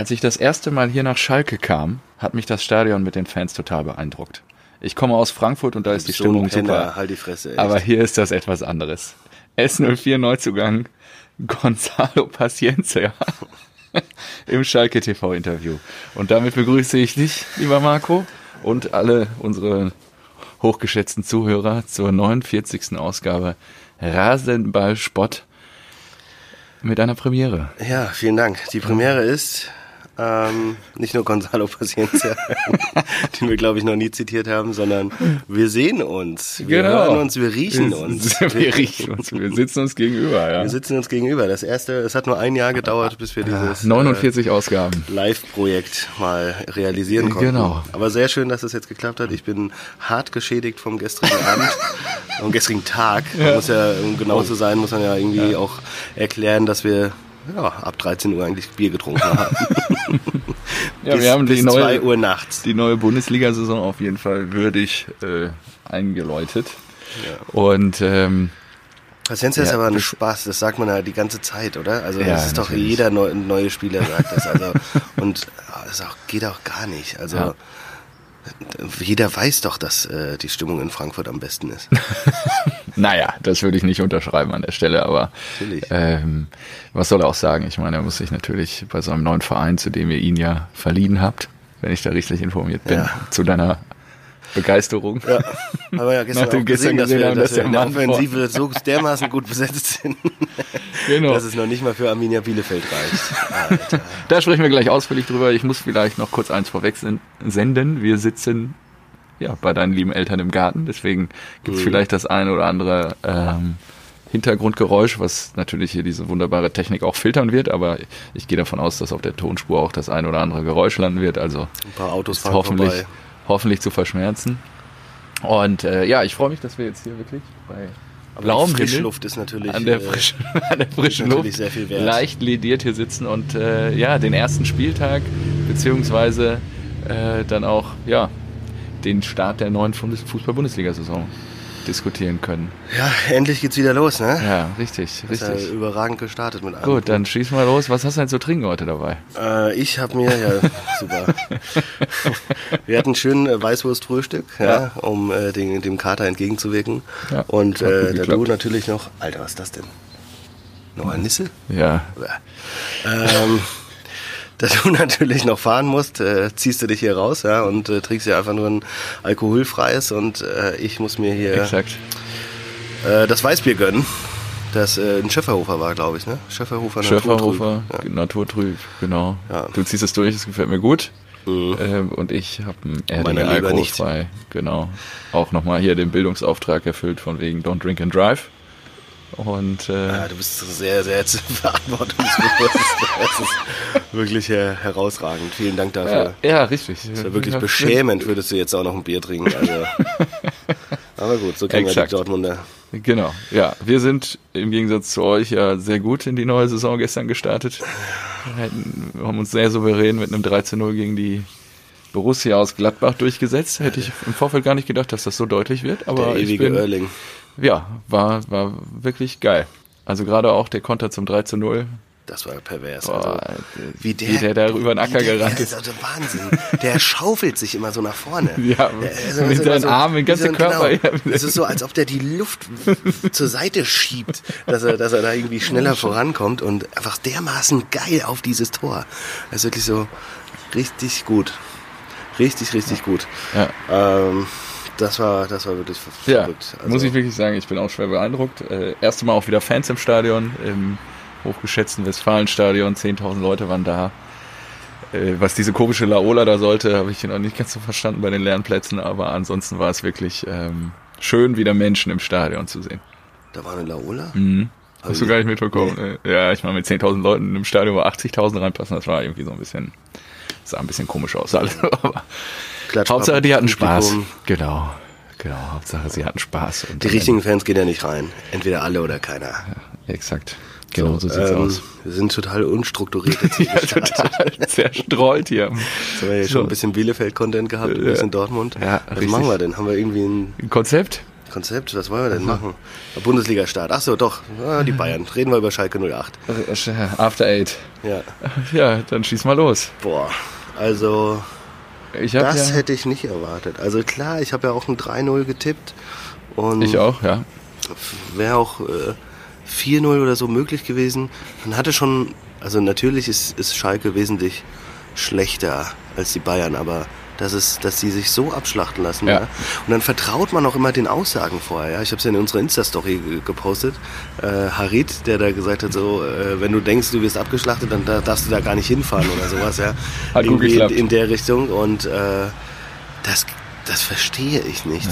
Als ich das erste Mal hier nach Schalke kam, hat mich das Stadion mit den Fans total beeindruckt. Ich komme aus Frankfurt und da ist die So Stimmung Penner, super. Halt die Fresse. Echt. Aber hier ist das etwas anderes. S04 Neuzugang Gonzalo Paciencia im Schalke TV Interview. Und damit begrüße ich dich, lieber Marco, und alle unsere hochgeschätzten Zuhörer zur 49. Ausgabe Rasenball Spott mit einer Premiere. ja, vielen Dank. Die Premiere ist ähm, nicht nur Gonzalo Paciencia, den wir, glaube ich, noch nie zitiert haben, sondern wir sehen uns. Wir hören uns, wir riechen uns. Genau. Wir riechen uns. Wir sitzen uns gegenüber, ja. Wir sitzen uns gegenüber. Das erste, es hat nur ein Jahr gedauert, bis wir dieses 49 Ausgaben. äh, Live-Projekt mal realisieren konnten. Genau. Aber sehr schön, dass es jetzt geklappt hat. Ich bin hart geschädigt vom gestrigen Abend, vom gestrigen Tag. Man muss ja, um genau zu sein, muss man ja irgendwie auch erklären, dass wir ja, ab 13 Uhr eigentlich Bier getrunken haben. Ja, bis, wir haben die bis neue, 2 Uhr nachts. die neue Bundesliga-Saison auf jeden Fall würdig äh, eingeläutet. Und ähm, Paciencia ist Ja, aber ein Spaß, das sagt man ja die ganze Zeit, oder? Also Ja, das ist doch jeder neu, neue Spieler sagt das. Also, und ja, das auch, geht auch gar nicht. Also Ja. Jeder weiß doch, dass äh, die Stimmung in Frankfurt am besten ist. naja, das würde ich nicht unterschreiben an der Stelle, aber ähm, was soll er auch sagen? Ich meine, er muss sich natürlich bei so einem neuen Verein, zu dem ihr ihn ja verliehen habt, wenn ich da richtig informiert bin, Ja. zu deiner Begeisterung. Ja, aber ja gestern Nachdem gestern gesehen, dass gesehen wir, haben, dass dass wir in der Offensive so dermaßen gut besetzt sind, Genau. dass es noch nicht mal für Arminia Bielefeld reicht. Alter. Da sprechen wir gleich ausführlich drüber. Ich muss vielleicht noch kurz eins vorweg sen- senden. Wir sitzen ja bei deinen lieben Eltern im Garten, deswegen gibt es vielleicht das eine oder andere ähm, Hintergrundgeräusch, was natürlich hier diese wunderbare Technik auch filtern wird, aber ich gehe davon aus, dass auf der Tonspur auch das eine oder andere Geräusch landen wird, also Ein paar Autos fahren hoffentlich, vorbei. Hoffentlich zu verschmerzen. Und äh, ja, ich freue mich, dass wir jetzt hier wirklich bei blauem Frischluft ist natürlich an der äh, frischen, an der frischen Luft sehr viel wert. leicht lediert hier sitzen und äh, ja, den ersten Spieltag beziehungsweise äh, dann auch ja, den Start der neuen Bundes- Fußball-Bundesliga-Saison diskutieren können. Ja, endlich geht's wieder los, ne? Ja, richtig, Ist ja richtig. überragend gestartet mit allem. Gut, dann schieß mal los. Was hast du denn zu trinken heute dabei? Äh, ich habe mir, ja, super. Wir hatten schön äh, Weißwurst-Frühstück, ja, um äh, den, dem Kater entgegenzuwirken. Ja, Und äh, da geklappt. du natürlich noch, Alter, was ist das denn? Noch ein Nisse? Ja, Ähm, da du natürlich noch fahren musst, äh, ziehst du dich hier raus, ja, und äh, trinkst ja einfach nur ein alkoholfreies und äh, ich muss mir hier exakt. äh, das Weißbier gönnen. Das äh, ein Schöfferhofer war, glaube ich, ne? Schöfferhofer Schöfferhofer, Naturtrüb. Naturtrüb, genau. Ja. Du ziehst es durch, es gefällt mir gut. Mhm. Ähm, und ich habe ein Meiner Erdinger lieber nicht. alkoholfrei. Genau. Auch nochmal hier den Bildungsauftrag erfüllt von wegen Don't Drink and Drive. Und äh, Ja, du bist sehr, sehr verantwortungsbewusst. Das ist wirklich äh, herausragend. Vielen Dank dafür. ja, ja, richtig. Das wäre wirklich Ja, beschämend, würdest du jetzt auch noch ein Bier trinken. Also. Aber gut, so kennen wir die Dortmunder. Genau, ja. Wir sind im Gegensatz zu euch ja sehr gut in die neue Saison gestern gestartet. Wir haben uns sehr souverän mit einem 13-0 gegen die Borussia aus Gladbach durchgesetzt. Hätte ich im Vorfeld gar nicht gedacht, dass das so deutlich wird. Aber Der ich ewige bin, Erling. Ja, war, war wirklich geil. Also gerade auch der Konter zum 3 zu 0. Das war pervers. Boah, also, wie der, da über den Acker der- gerannt der ist. Also Wahnsinn. Der schaufelt sich immer so nach vorne. Ja, Der- mit seinen Armen, den ganzen ein- Körper. Genau. Es ist so, als ob der die Luft zur Seite schiebt, dass er, dass er da irgendwie schneller vorankommt und einfach dermaßen geil auf dieses Tor. Das ist wirklich so richtig gut. Richtig, richtig gut. Ja. Ähm, das war, das war wirklich Ja, verrückt. Also, muss ich wirklich sagen, ich bin auch schwer beeindruckt. Äh, erste Mal auch wieder Fans im Stadion, im hochgeschätzten Westfalenstadion, 10.000 Leute waren da. Äh, was diese komische Laola da sollte, habe ich noch nicht ganz so verstanden bei den leeren Plätzen, aber ansonsten war es wirklich ähm, schön, wieder Menschen im Stadion zu sehen. Da war eine Laola? Mhm. Hast du gar nicht mitbekommen? Äh, Ja, ich meine, mit 10.000 Leuten im Stadion, wo 80.000 reinpassen, das war irgendwie so ein bisschen, sah ein bisschen komisch aus. alles. Aber Klatsch- Hauptsache, die hatten Spaß. Genau, genau. Hauptsache, sie hatten Spaß. Die richtigen Fans gehen ja nicht rein. Entweder alle oder keiner. Exakt. Genau so, sieht's ähm, aus. Wir sind total unstrukturiert Ja, total zerstreut hier. Jetzt haben wir ja schon ein bisschen Bielefeld-Content gehabt, ein Ja. bisschen Dortmund. Ja, Was richtig. machen wir denn? Haben wir irgendwie ein, Ein Konzept? Konzept, was wollen wir denn machen? Bundesliga-Start. Ach so, doch. Ah, die Bayern. Reden wir über Schalke 08. After Eight. Ja. Ja, dann schieß mal los. Boah, also das ja, hätte ich nicht erwartet. Also klar, ich habe ja auch ein 3-0 getippt. Und ich auch, ja. wäre auch äh, 4-0 oder so möglich gewesen. Man hatte schon, also natürlich ist, ist Schalke wesentlich schlechter als die Bayern, aber das ist, dass sie sich so abschlachten lassen. Ja. Ja. Und dann vertraut man auch immer den Aussagen vorher. Ja. Ich habe es ja in unserer Insta-Story ge- gepostet. Äh, Harit, der da gesagt hat, so, äh, wenn du denkst, du wirst abgeschlachtet, dann da, darfst du da gar nicht hinfahren oder sowas. Ja. Hat Irgendwie in, in der Richtung. Und äh, das, das verstehe ich nicht.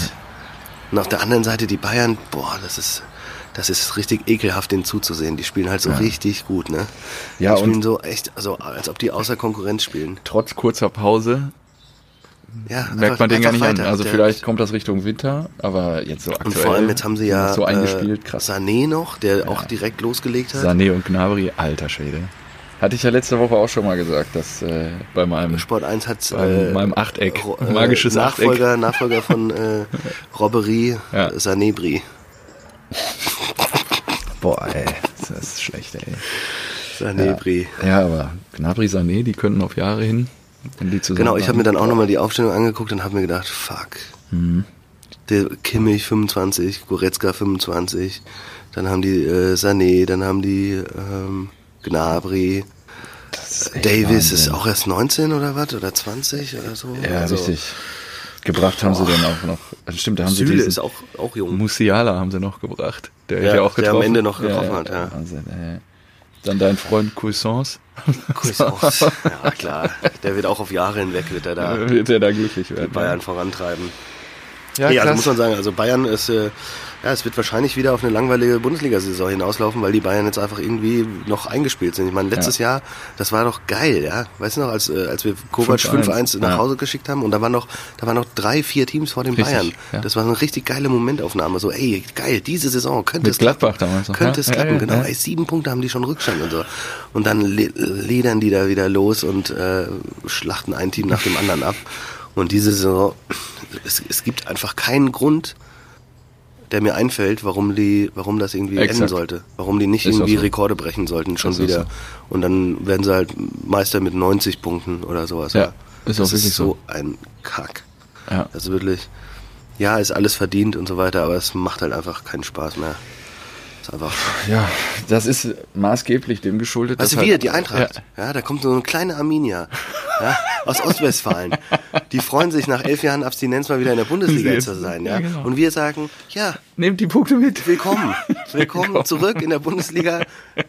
Und auf der anderen Seite die Bayern, boah, das ist, das ist richtig ekelhaft, denen zuzusehen. Die spielen halt so richtig gut, ne? Ja, die spielen so echt, also als ob die außer Konkurrenz spielen. Trotz kurzer Pause Ja, merkt einfach- man den gar nicht an. Also vielleicht kommt das Richtung Winter, aber jetzt so aktuell. Und vor allem jetzt haben sie ja so eingespielt, äh, krass. Sané noch, der auch direkt losgelegt hat. Sané und Gnabry, alter Schwede. Hatte ich ja letzte Woche auch schon mal gesagt, dass äh, bei meinem Sport 1 hat Bei meinem Achteck. Magisches Nachfolger, Nachfolger von äh, Robbery, Ja. Sanebri. Boah, ey, das ist schlecht, ey. Sanebri. Ja, aber Gnabry, Sané, die könnten auf Jahre hin, Genau, ich habe mir dann auch nochmal die Aufstellung angeguckt und habe mir gedacht, fuck. Mhm. Der Kimmich 25, Goretzka 25, dann haben die äh, Sané, dann haben die ähm, Gnabry. Ist Davis Wahnsinn. ist auch erst 19 oder was? Oder 20 oder so? Ja, Also, richtig. Gebracht haben sie den auch noch. Also stimmt, da haben Süle sie diesen ist auch, auch jung. Musiala haben sie noch gebracht. Der Ja, hat ja auch der getroffen. am Ende noch getroffen hat, ja. Wahnsinn, ey. Dann dein Freund Cuisance. Cuisance. ja, klar. Der wird auch auf Jahre hinweg, wird er da Wird er da glücklich werden. Bayern vorantreiben. Ja, nee, also muss man sagen, also Bayern ist, äh, ja, es wird wahrscheinlich wieder auf eine langweilige Bundesliga-Saison hinauslaufen, weil die Bayern jetzt einfach irgendwie noch eingespielt sind. Ich meine, letztes Jahr, das war doch geil, ja. Weißt du noch, als, äh, als wir Kovac 5-1, 5-1 nach ja. Hause geschickt haben und da waren noch, da waren noch drei, vier Teams vor den Richtig, Bayern. ja. Das war eine richtig geile Momentaufnahme. So, ey, geil, diese Saison könnte Mit es klappen. Gladbach damals noch, Könnte ja? es Ja, klappen, ja, genau. ja. Ey, sieben Punkte haben die schon Rückstand und so. Und dann le ledern die da wieder los und äh, schlachten ein Team nach dem anderen ab. Und diese Saison, es, es gibt einfach keinen Grund, der mir einfällt, warum die, warum das irgendwie Exakt. enden sollte. Warum die nicht Ist irgendwie so. Rekorde brechen sollten, schon Ist wieder. so. Und dann werden sie halt Meister mit 90 Punkten oder sowas. Ja, ist das ist so ein Kack. Ja. Also wirklich, ja, ist alles verdient und so weiter, aber es macht halt einfach keinen Spaß mehr. Einfach. ja, das ist maßgeblich dem geschuldet. Dass wir, halt- die Eintracht, ja. da kommt so eine kleine Arminia ja, aus Ostwestfalen. Die freuen sich nach elf Jahren Abstinenz mal wieder in der Bundesliga zu sein. Ja? ja, genau. Und wir sagen, ja, Nehmt die Punkte mit. willkommen. Willkommen zurück in der Bundesliga.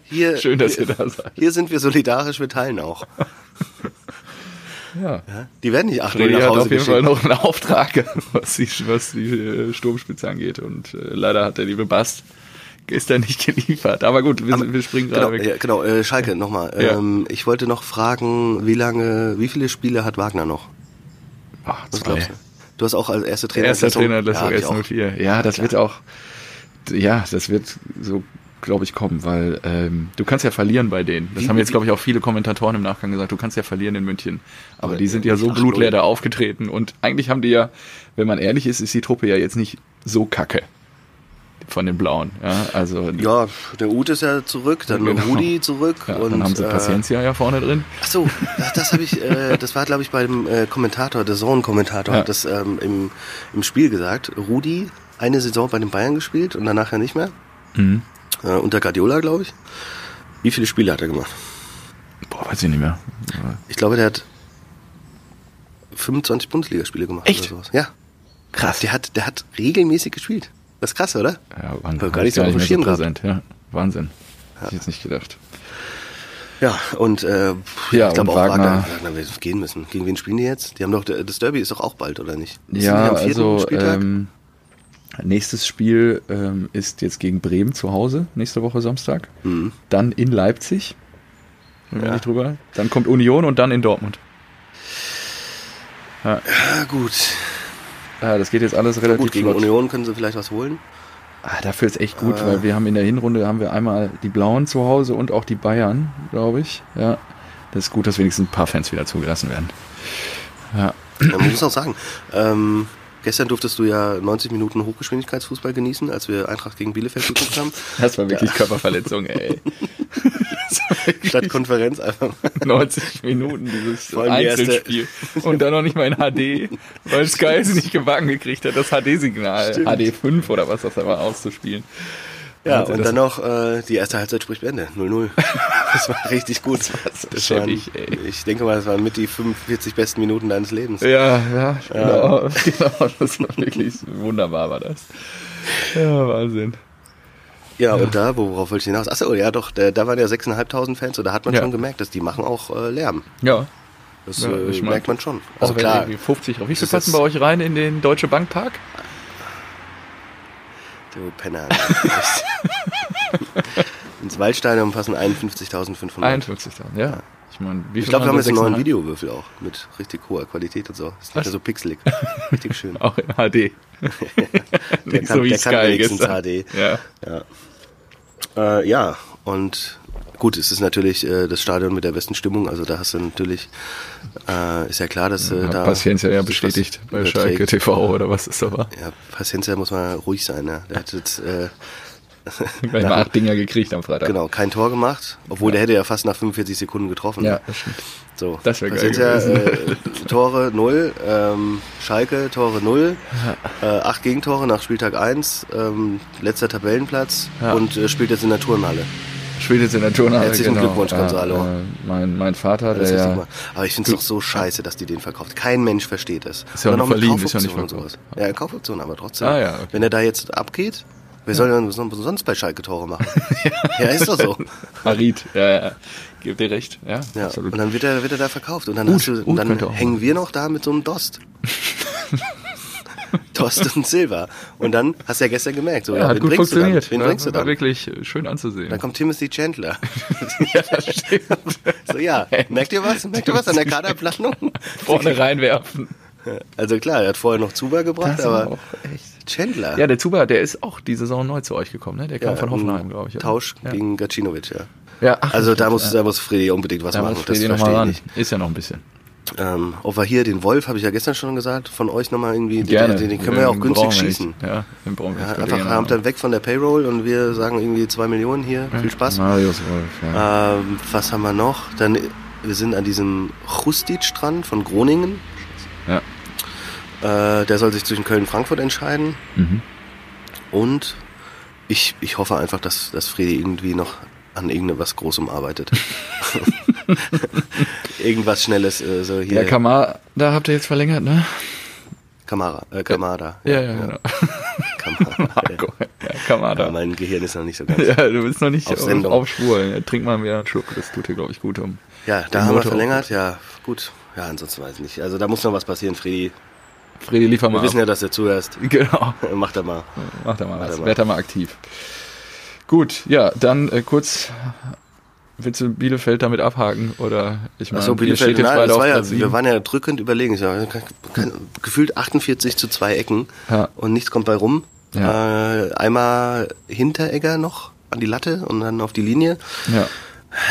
Hier, Schön, dass hier, ihr da seid. Hier sind wir solidarisch, wir teilen auch. Ja. Ja? Die werden nicht 8 Freddy nach hat Hause auf jeden Fall geschickt. noch einen Auftrag, was die, was die äh, Sturmspitze angeht. Und äh, leider hat der liebe Bast ist da nicht geliefert. Aber gut, wir, wir springen gerade Genau, weg. ja, genau äh, Schalke, nochmal. Ja. Ähm, ich wollte noch fragen, wie lange, wie viele Spiele hat Wagner noch? Ach, Was zwei. glaubst du? Du hast auch als erster Trainer Erster Entlassung- Trainer das ja, hab ich ja, auch. S04. Ja, das wird auch, ja, das wird so, glaube ich, kommen, weil ähm, du kannst ja verlieren bei denen. Das Wie- haben jetzt, glaube ich, auch viele Kommentatoren im Nachgang gesagt. Du kannst ja verlieren in München. Aber Aber die sind ja so blutleer da aufgetreten. Und eigentlich haben die ja, wenn man ehrlich ist, ist die Truppe ja jetzt nicht so kacke von den Blauen. Ja, also Ja, der Ute ist ja zurück, dann Genau. Rudi zurück ja, und dann haben sie äh, Paciencia ja vorne drin. Ach so, das, das habe ich, äh, das war glaube ich beim äh, Kommentator, der Sohn-Kommentator Ja. hat das ähm, im, im Spiel gesagt. Rudi eine Saison bei den Bayern gespielt und danach ja nicht mehr. Mhm. Äh, unter Guardiola, glaube ich. Wie viele Spiele hat er gemacht? Boah, weiß ich nicht mehr. Ich glaube, der hat 25 Bundesligaspiele gemacht Echt? oder sowas. Ja. Krass. Der hat, der hat regelmäßig gespielt. Das ist krass, oder? Ja, Wahnsinn. Gar nicht so ich auf dem Schirm gehabt. präsent. Ja, Wahnsinn. Hätte ich jetzt nicht gedacht. Ja, und äh, Ja, ich glaube auch Wagner- Wagner, wird gehen müssen. Gegen wen spielen die jetzt? Die haben doch das Derby ist doch auch bald, oder nicht? Ist Ja, also ähm, nächstes Spiel ähm, ist jetzt gegen Bremen zu Hause, nächste Woche Samstag. Mhm. Dann in Leipzig. Wir Ja. nicht drüber. Dann kommt Union und dann in Dortmund. Ja, gut. Ja, das geht jetzt alles relativ Gut, gegen flott. Union können sie vielleicht was holen. Ah, dafür ist echt gut, Aber- weil wir haben in der Hinrunde haben wir einmal die Blauen zu Hause und auch die Bayern, glaube ich. Ja, das ist gut, dass wenigstens ein paar Fans wieder zugelassen werden. Ja, Ja, man muss auch sagen, ähm, Gestern durftest du ja 90 Minuten Hochgeschwindigkeitsfußball genießen, als wir Eintracht gegen Bielefeld geguckt haben. Das war wirklich Körperverletzung, ey. Statt Konferenz einfach. 90 Minuten dieses Einzelspiel. Und dann noch nicht mal in HD, weil Sky es nicht gebacken gekriegt hat, das HD-Signal, Stimmt. HD5 oder was das da war, auszuspielen. Ja, und dann noch äh, die erste Halbzeit spricht Bände. 0-0. Das war richtig gut. Das war so waren, schäbig, ich denke mal, das waren mit die 45 besten Minuten deines Lebens. Ja, ja, genau, genau, das war wirklich wunderbar, war das. Ja, Wahnsinn. Ja, und da, worauf wollte ich hinaus? Achso, ja doch, da, da waren ja 6.500 Fans und da hat man Ja. schon gemerkt, dass die machen auch äh, Lärm. Ja, Das Ja, äh, merkt man schon. also klar, irgendwie 50, wie viel passen bei euch rein in den Deutsche Bank Park? Du Penner. Ins Waldstadion passen 51.500. 51 dann, ja. Ich meine, wie Ich glaube, wir haben jetzt einen neuen 6,5? Videowürfel auch mit richtig hoher Qualität und so. Ist nicht mehr so pixelig. Richtig schön. Auch in HD. Der kann, so wie der kann Sky wenigstens gestern. HD. Ja. Ja. Äh, ja, und gut, es ist natürlich äh, das Stadion mit der besten Stimmung. Also da hast du natürlich, äh, ist ja klar, dass äh, Hat da... Paciencia ja bestätigt bei. Schalke TV oder was es da war. Ja, Paciencia muss mal ruhig sein. Ne? Der hat jetzt äh, Gleich mal acht Dinger gekriegt am Freitag. genau kein Tor gemacht, obwohl der hätte ja fast nach 45 Sekunden getroffen. Ja, das stimmt. So, Das wär geil gewesen. Äh, Tore 0, ähm, Schalke Tore 0, äh, acht Gegentore nach Spieltag 1, ähm, letzter Tabellenplatz Ja. und äh, spielt jetzt in der Turnhalle. Jetzt in der Turnhalle. Herzlichen genau. Glückwunsch, Gonzalo. Ja, äh, mein, mein Vater, Das der ja. Aber ich finde es doch so scheiße, dass die den verkauft. Kein Mensch versteht das. Ist ja auch noch verliehen, ist ja nicht verkauft. sowas. Ja, Kaufoption, aber trotzdem. Ah, ja, okay. Wenn er da jetzt abgeht, wer soll denn son- sonst bei Schalke Tore machen? ja, ist doch so. Harid, ja, ja. Gib dir recht, ja, Ja, absolut. und dann wird er, wird er da verkauft. Und dann, Ut, hast du, und dann hängen wir noch da mit so einem Dost. Und Silber. Und dann hast du ja gestern gemerkt, so, ja, ja, hat gut bringst du dann? funktioniert. Wen bringst du war dann? wirklich äh, schön anzusehen. Dann kommt Timothy Chandler. ja, das stimmt. So, ja, merkt ihr was? Merkt ihr was an der Kaderplanung? Vorne reinwerfen. Also klar, er hat vorher noch Zuber gebracht, Das aber war. Chandler. Ja, der Zuba, der ist auch die Saison neu zu euch gekommen, ne? Der kam Ja, von Hoffenheim, glaube ich. oder? Tausch ja. gegen Gacinovic, ja. Ja, ach, Also da muss, ja. da muss Freddy unbedingt was machen. Das Freddy noch verstehe ich nicht. Ist ja noch ein bisschen. Ähm, ob wir hier den Wolf, habe ich ja gestern schon gesagt, von euch nochmal irgendwie, Gerne. Den, den können wir ja auch Den günstig schießen. Nicht. Ja, den brauchen wir Ja, einfach haben machen. dann weg von der Payroll und wir sagen irgendwie zwei Millionen hier. Viel Spaß. Marius Wolf, ja. Ähm, was haben wir noch? Dann, wir sind an diesem Chustit-Strand von Groningen. ja. Äh, der soll sich zwischen Köln und Frankfurt entscheiden. Mhm. Und ich, ich hoffe einfach, dass, dass Fredi irgendwie noch an irgendwas Großem arbeitet. Irgendwas Schnelles, äh, so hier. Ja, Kamada habt ihr jetzt verlängert, ne? Kamara, äh, Kamada. Ja, ja, genau. Kamara. Marco, ja, ja, Kamada. mein Gehirn ist noch nicht so ganz. Ja, du bist noch nicht Auf auf, auf Spur. Ja, trink mal wieder einen Schluck, das tut dir, glaube ich, gut um. Ja, da haben wir Motor verlängert, ja, gut. Ja, ansonsten weiß ich nicht. Also da muss noch was passieren, Fredi. Fredi, liefer Wir mal wissen ab. ja, dass du zuhörst. Genau, Mach da mal. mach da mal Mach was. da mal. Werd da mal aktiv. Gut, ja, dann äh, kurz, willst du Bielefeld damit abhaken? Oder ich meine, ihr Bielefeld, steht jetzt auf war ja, wir waren ja drückend überlegen. Kein- Gefühlt 48 zu zwei Ecken Ja. und nichts kommt bei rum. Ja. Äh, einmal Hinteregger noch an die Latte und dann auf die Linie. Ja.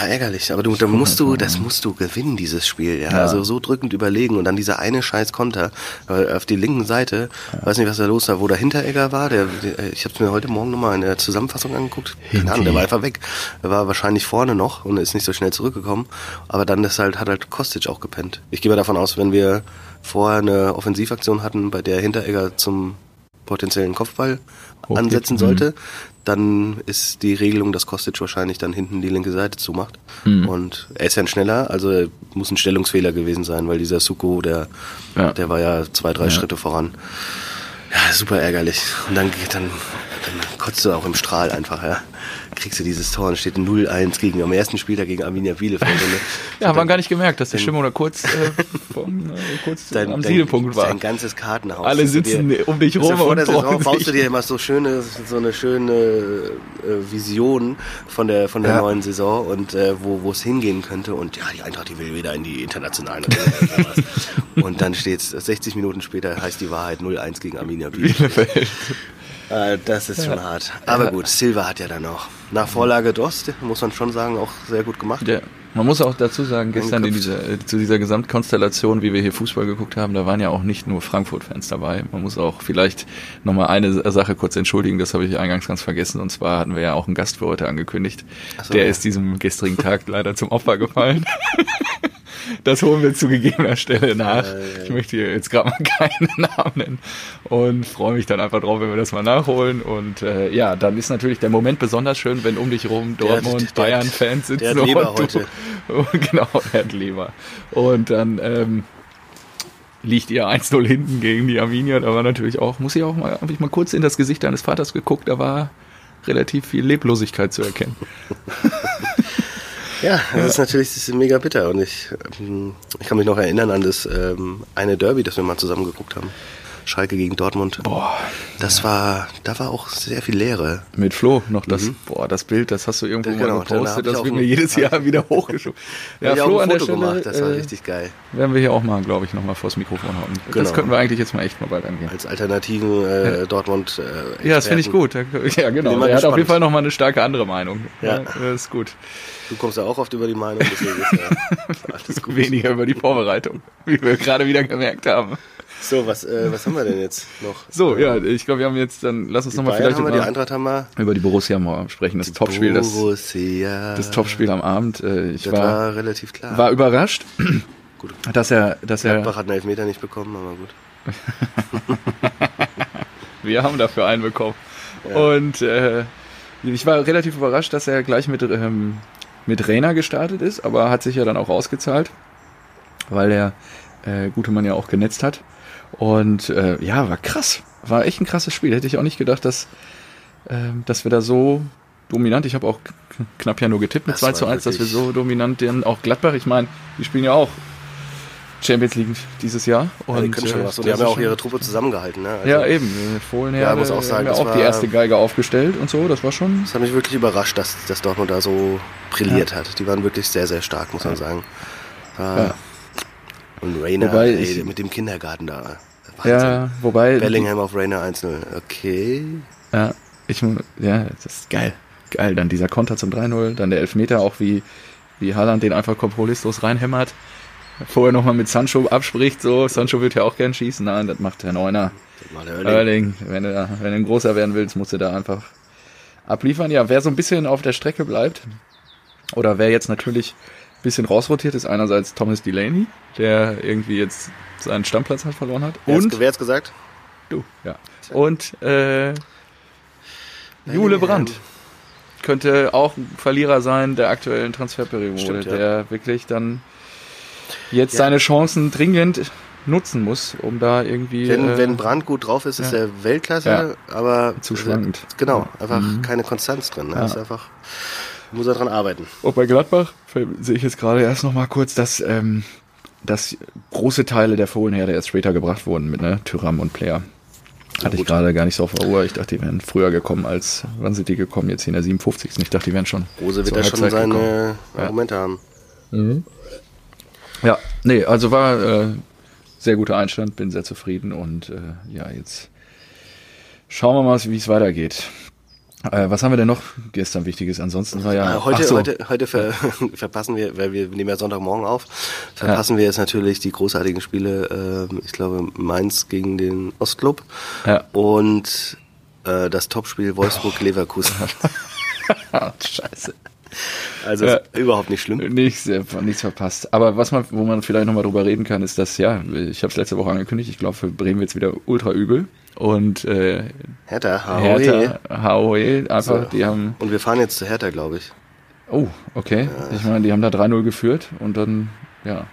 Ja, ärgerlich, aber du, da musst du, das musst du gewinnen, dieses Spiel, ja. Ja. Also so drückend überlegen und dann dieser eine scheiß Konter auf die linken Seite, weiß nicht, was da los war, wo der Hinteregger war, der, der ich habe es mir heute Morgen nochmal in der Zusammenfassung angeguckt, keine Ahnung, der war einfach weg. Er war wahrscheinlich vorne noch und ist nicht so schnell zurückgekommen, aber dann ist halt, hat halt Kostic auch gepennt. Ich gehe mal davon aus, wenn wir vorher eine Offensivaktion hatten, bei der Hinteregger zum potenziellen Kopfball ansetzen Mhm. sollte, dann ist die Regelung, dass Kostic wahrscheinlich dann hinten die linke Seite zumacht. Mhm. Und er ist ja ein schneller, also muss ein Stellungsfehler gewesen sein, weil dieser Suko, der, Ja. der war ja zwei, drei Schritte voran. Ja, super ärgerlich. Und dann geht dann, dann kotzt du auch im Strahl einfach, ja. Kriegst du dieses Tor und steht 0-1 gegen am ersten Spieltag gegen Arminia Bielefeld. Und, Ja, haben wir gar nicht gemerkt, dass die Stimmung da kurz, äh, vom, äh, kurz dein, am Siedepunkt war. Dein ganzes Kartenhaus. Alle sitzen dir- um dich rum Vor und der Saison baust du dir immer so schöne, so eine schöne äh, Vision von der von der Ja. neuen Saison und äh, wo wo es hingehen könnte und ja die Eintracht die will wieder in die internationalen oder sowas. und dann steht 60 Minuten später heißt die Wahrheit 0-1 gegen Arminia Bielefeld. Bielefeld. Äh, das ist schon hart. Aber gut, Silva hat ja dann auch nach Vorlage Dost muss man schon sagen auch sehr gut gemacht. Ja. Man muss auch dazu sagen, gestern in dieser, äh, zu dieser Gesamtkonstellation, wie wir hier Fußball geguckt haben, da waren ja auch nicht nur Frankfurt-Fans dabei. Man muss auch vielleicht nochmal eine Sache kurz entschuldigen, das habe ich eingangs ganz vergessen. Und zwar hatten wir ja auch einen Gast für heute angekündigt. so, Der ja. ist diesem gestrigen Tag leider zum Opfer gefallen. Das holen wir zu gegebener Stelle nach. Ich möchte hier jetzt gerade mal keinen Namen nennen und freue mich dann einfach drauf, wenn wir das mal nachholen. Und äh, ja, dann ist natürlich der Moment besonders schön, wenn um dich rum Dortmund, Bayern-Fans sitzen. und du- heute. genau, er hat Leber. Und dann ähm, liegt ihr 1-0 hinten gegen die Arminia. Da war natürlich auch, muss ich auch mal, habe ich mal kurz in das Gesicht deines Vaters geguckt, da war relativ viel Leblosigkeit zu erkennen. Ja, das ist natürlich das ist mega bitter und ich, ähm, ich kann mich noch erinnern an das ähm, eine Derby, das wir mal zusammen geguckt haben. Schalke gegen Dortmund. Boah, Das war, da war auch sehr viel Leere. mit Flo noch das, boah, das Bild, das hast du irgendwo Mhm. Genau, mal da hab gepostet, das wird mir jedes Jahr wieder hochgeschoben. Ja, Flo an der Stelle gemacht, das war äh, richtig geil. werden wir hier auch mal, glaube ich, nochmal vors Mikrofon hauen. Das Genau. könnten wir eigentlich jetzt mal echt mal bald angehen. Als alternativen äh, Dortmund. Äh, Ja, das finde ich gut. Ja, genau. Mal Er hat auf jeden Fall nochmal eine starke andere Meinung. Ja. das ist gut. Du kommst ja auch oft über die Meinung, deswegen ist ja alles gut. Weniger über die Vorbereitung, wie wir gerade wieder gemerkt haben. So, was, äh, was haben wir denn jetzt noch? So, ja, ich glaube, wir haben jetzt dann, lass uns nochmal vielleicht wir, die über, Eintracht haben wir. über die Borussia mal sprechen. Das Topspiel, das, das Topspiel am Abend. Äh, Ich Das war, war relativ klar. war überrascht, Gut. dass er, dass Gladbach er, hat einen Elfmeter nicht bekommen, aber gut. wir haben dafür einen bekommen. Und äh, ich war relativ überrascht, dass er gleich mit, ähm, mit Rainer gestartet ist, aber hat sich ja dann auch ausgezahlt, weil der äh, gute Mann ja auch genetzt hat. Und äh, ja, war krass. War echt ein krasses Spiel. Hätte ich auch nicht gedacht, dass, ähm, dass wir da so dominant, ich habe auch knapp ja nur getippt mit Das 2 zu war 1, dass wir so dominant denn auch Gladbach, ich meine, die spielen ja auch Champions League dieses Jahr. Ja, die können schon äh, was. Und die haben ja auch schon- ihre Truppe zusammengehalten. Ne? Also, ja, eben. äh, Fohlen her, Ja, muss auch sagen, haben ja auch die war- erste Geige aufgestellt und so. Das war schon. Das hat mich wirklich überrascht, dass, dass Dortmund da so brilliert hat. Die waren wirklich sehr, sehr stark, muss man sagen. Ah. Und Rainer, Wobei ey, mit dem Kindergarten da. Wahnsinn. Ja, wobei. Bellingham auf Rainer 1-0. Okay. Ja, ich, ja, das ist geil. Geil. Dann dieser Konter zum 3-0, dann der Elfmeter, auch wie, wie Haaland den einfach kompromisslos reinhämmert. Vorher nochmal mit Sancho abspricht, so. Sancho wird ja auch gern schießen. Nein, das macht der Neuner. Erling. Wenn du, wenn du ein großer werden willst, musst du da einfach abliefern. Ja, wer so ein bisschen auf der Strecke bleibt, oder wer jetzt natürlich bisschen rausrotiert, ist einerseits Thomas Delaney, der irgendwie jetzt seinen Stammplatz halt verloren hat. Wer Und Wer hat's gesagt? du, ja. Und äh, Jule. Brandt könnte auch ein Verlierer sein der aktuellen Transferperiode, Stimmt, ja. der wirklich dann jetzt Ja. seine Chancen dringend nutzen muss, um da irgendwie Wenn, äh, wenn Brandt gut drauf ist, ist ja. er Weltklasse, aber Zu schwankend. Genau, einfach Mhm. keine Konstanz drin. Ne? Ist einfach, muss er dran arbeiten. Und bei Gladbach sehe ich jetzt gerade erst noch mal kurz, dass, ähm, dass große Teile der Fohlenherde erst später gebracht wurden mit ne, Tyram und Player. Hatte ich gerade gar nicht so auf der Uhr. Ich dachte, die wären früher gekommen als, wann sind die gekommen? Jetzt hier in der 57. Ich dachte, die wären schon. Rose wird da schon Halbzeit gekommen. seine Ja. Argumente haben. Ja, nee, also war äh, sehr guter Einstand, bin sehr zufrieden und äh, ja, jetzt schauen wir mal, wie es weitergeht. Äh, was haben wir denn noch gestern Wichtiges? Ansonsten war ja. Äh, heute, so. heute, heute ver verpassen wir, weil wir nehmen ja Sonntagmorgen auf, verpassen wir jetzt natürlich die großartigen Spiele, ähm, ich glaube Mainz gegen den Ostklub Ja. und äh, das Topspiel Wolfsburg-Leverkusen. Ah, Scheiße. Also Ja. überhaupt nicht schlimm. Nichts, äh, nichts verpasst. Aber was man, wo man vielleicht nochmal drüber reden kann, ist, dass, ja, ich habe es letzte Woche angekündigt, ich glaube, für Bremen wird's wieder ultra übel. Und äh, Hertha, Haoe. Hertha, HOE, einfach, So. die haben, Und wir fahren jetzt zu Hertha, glaube ich. oh, okay. Ich meine, die haben da 3-0 geführt und dann, ja,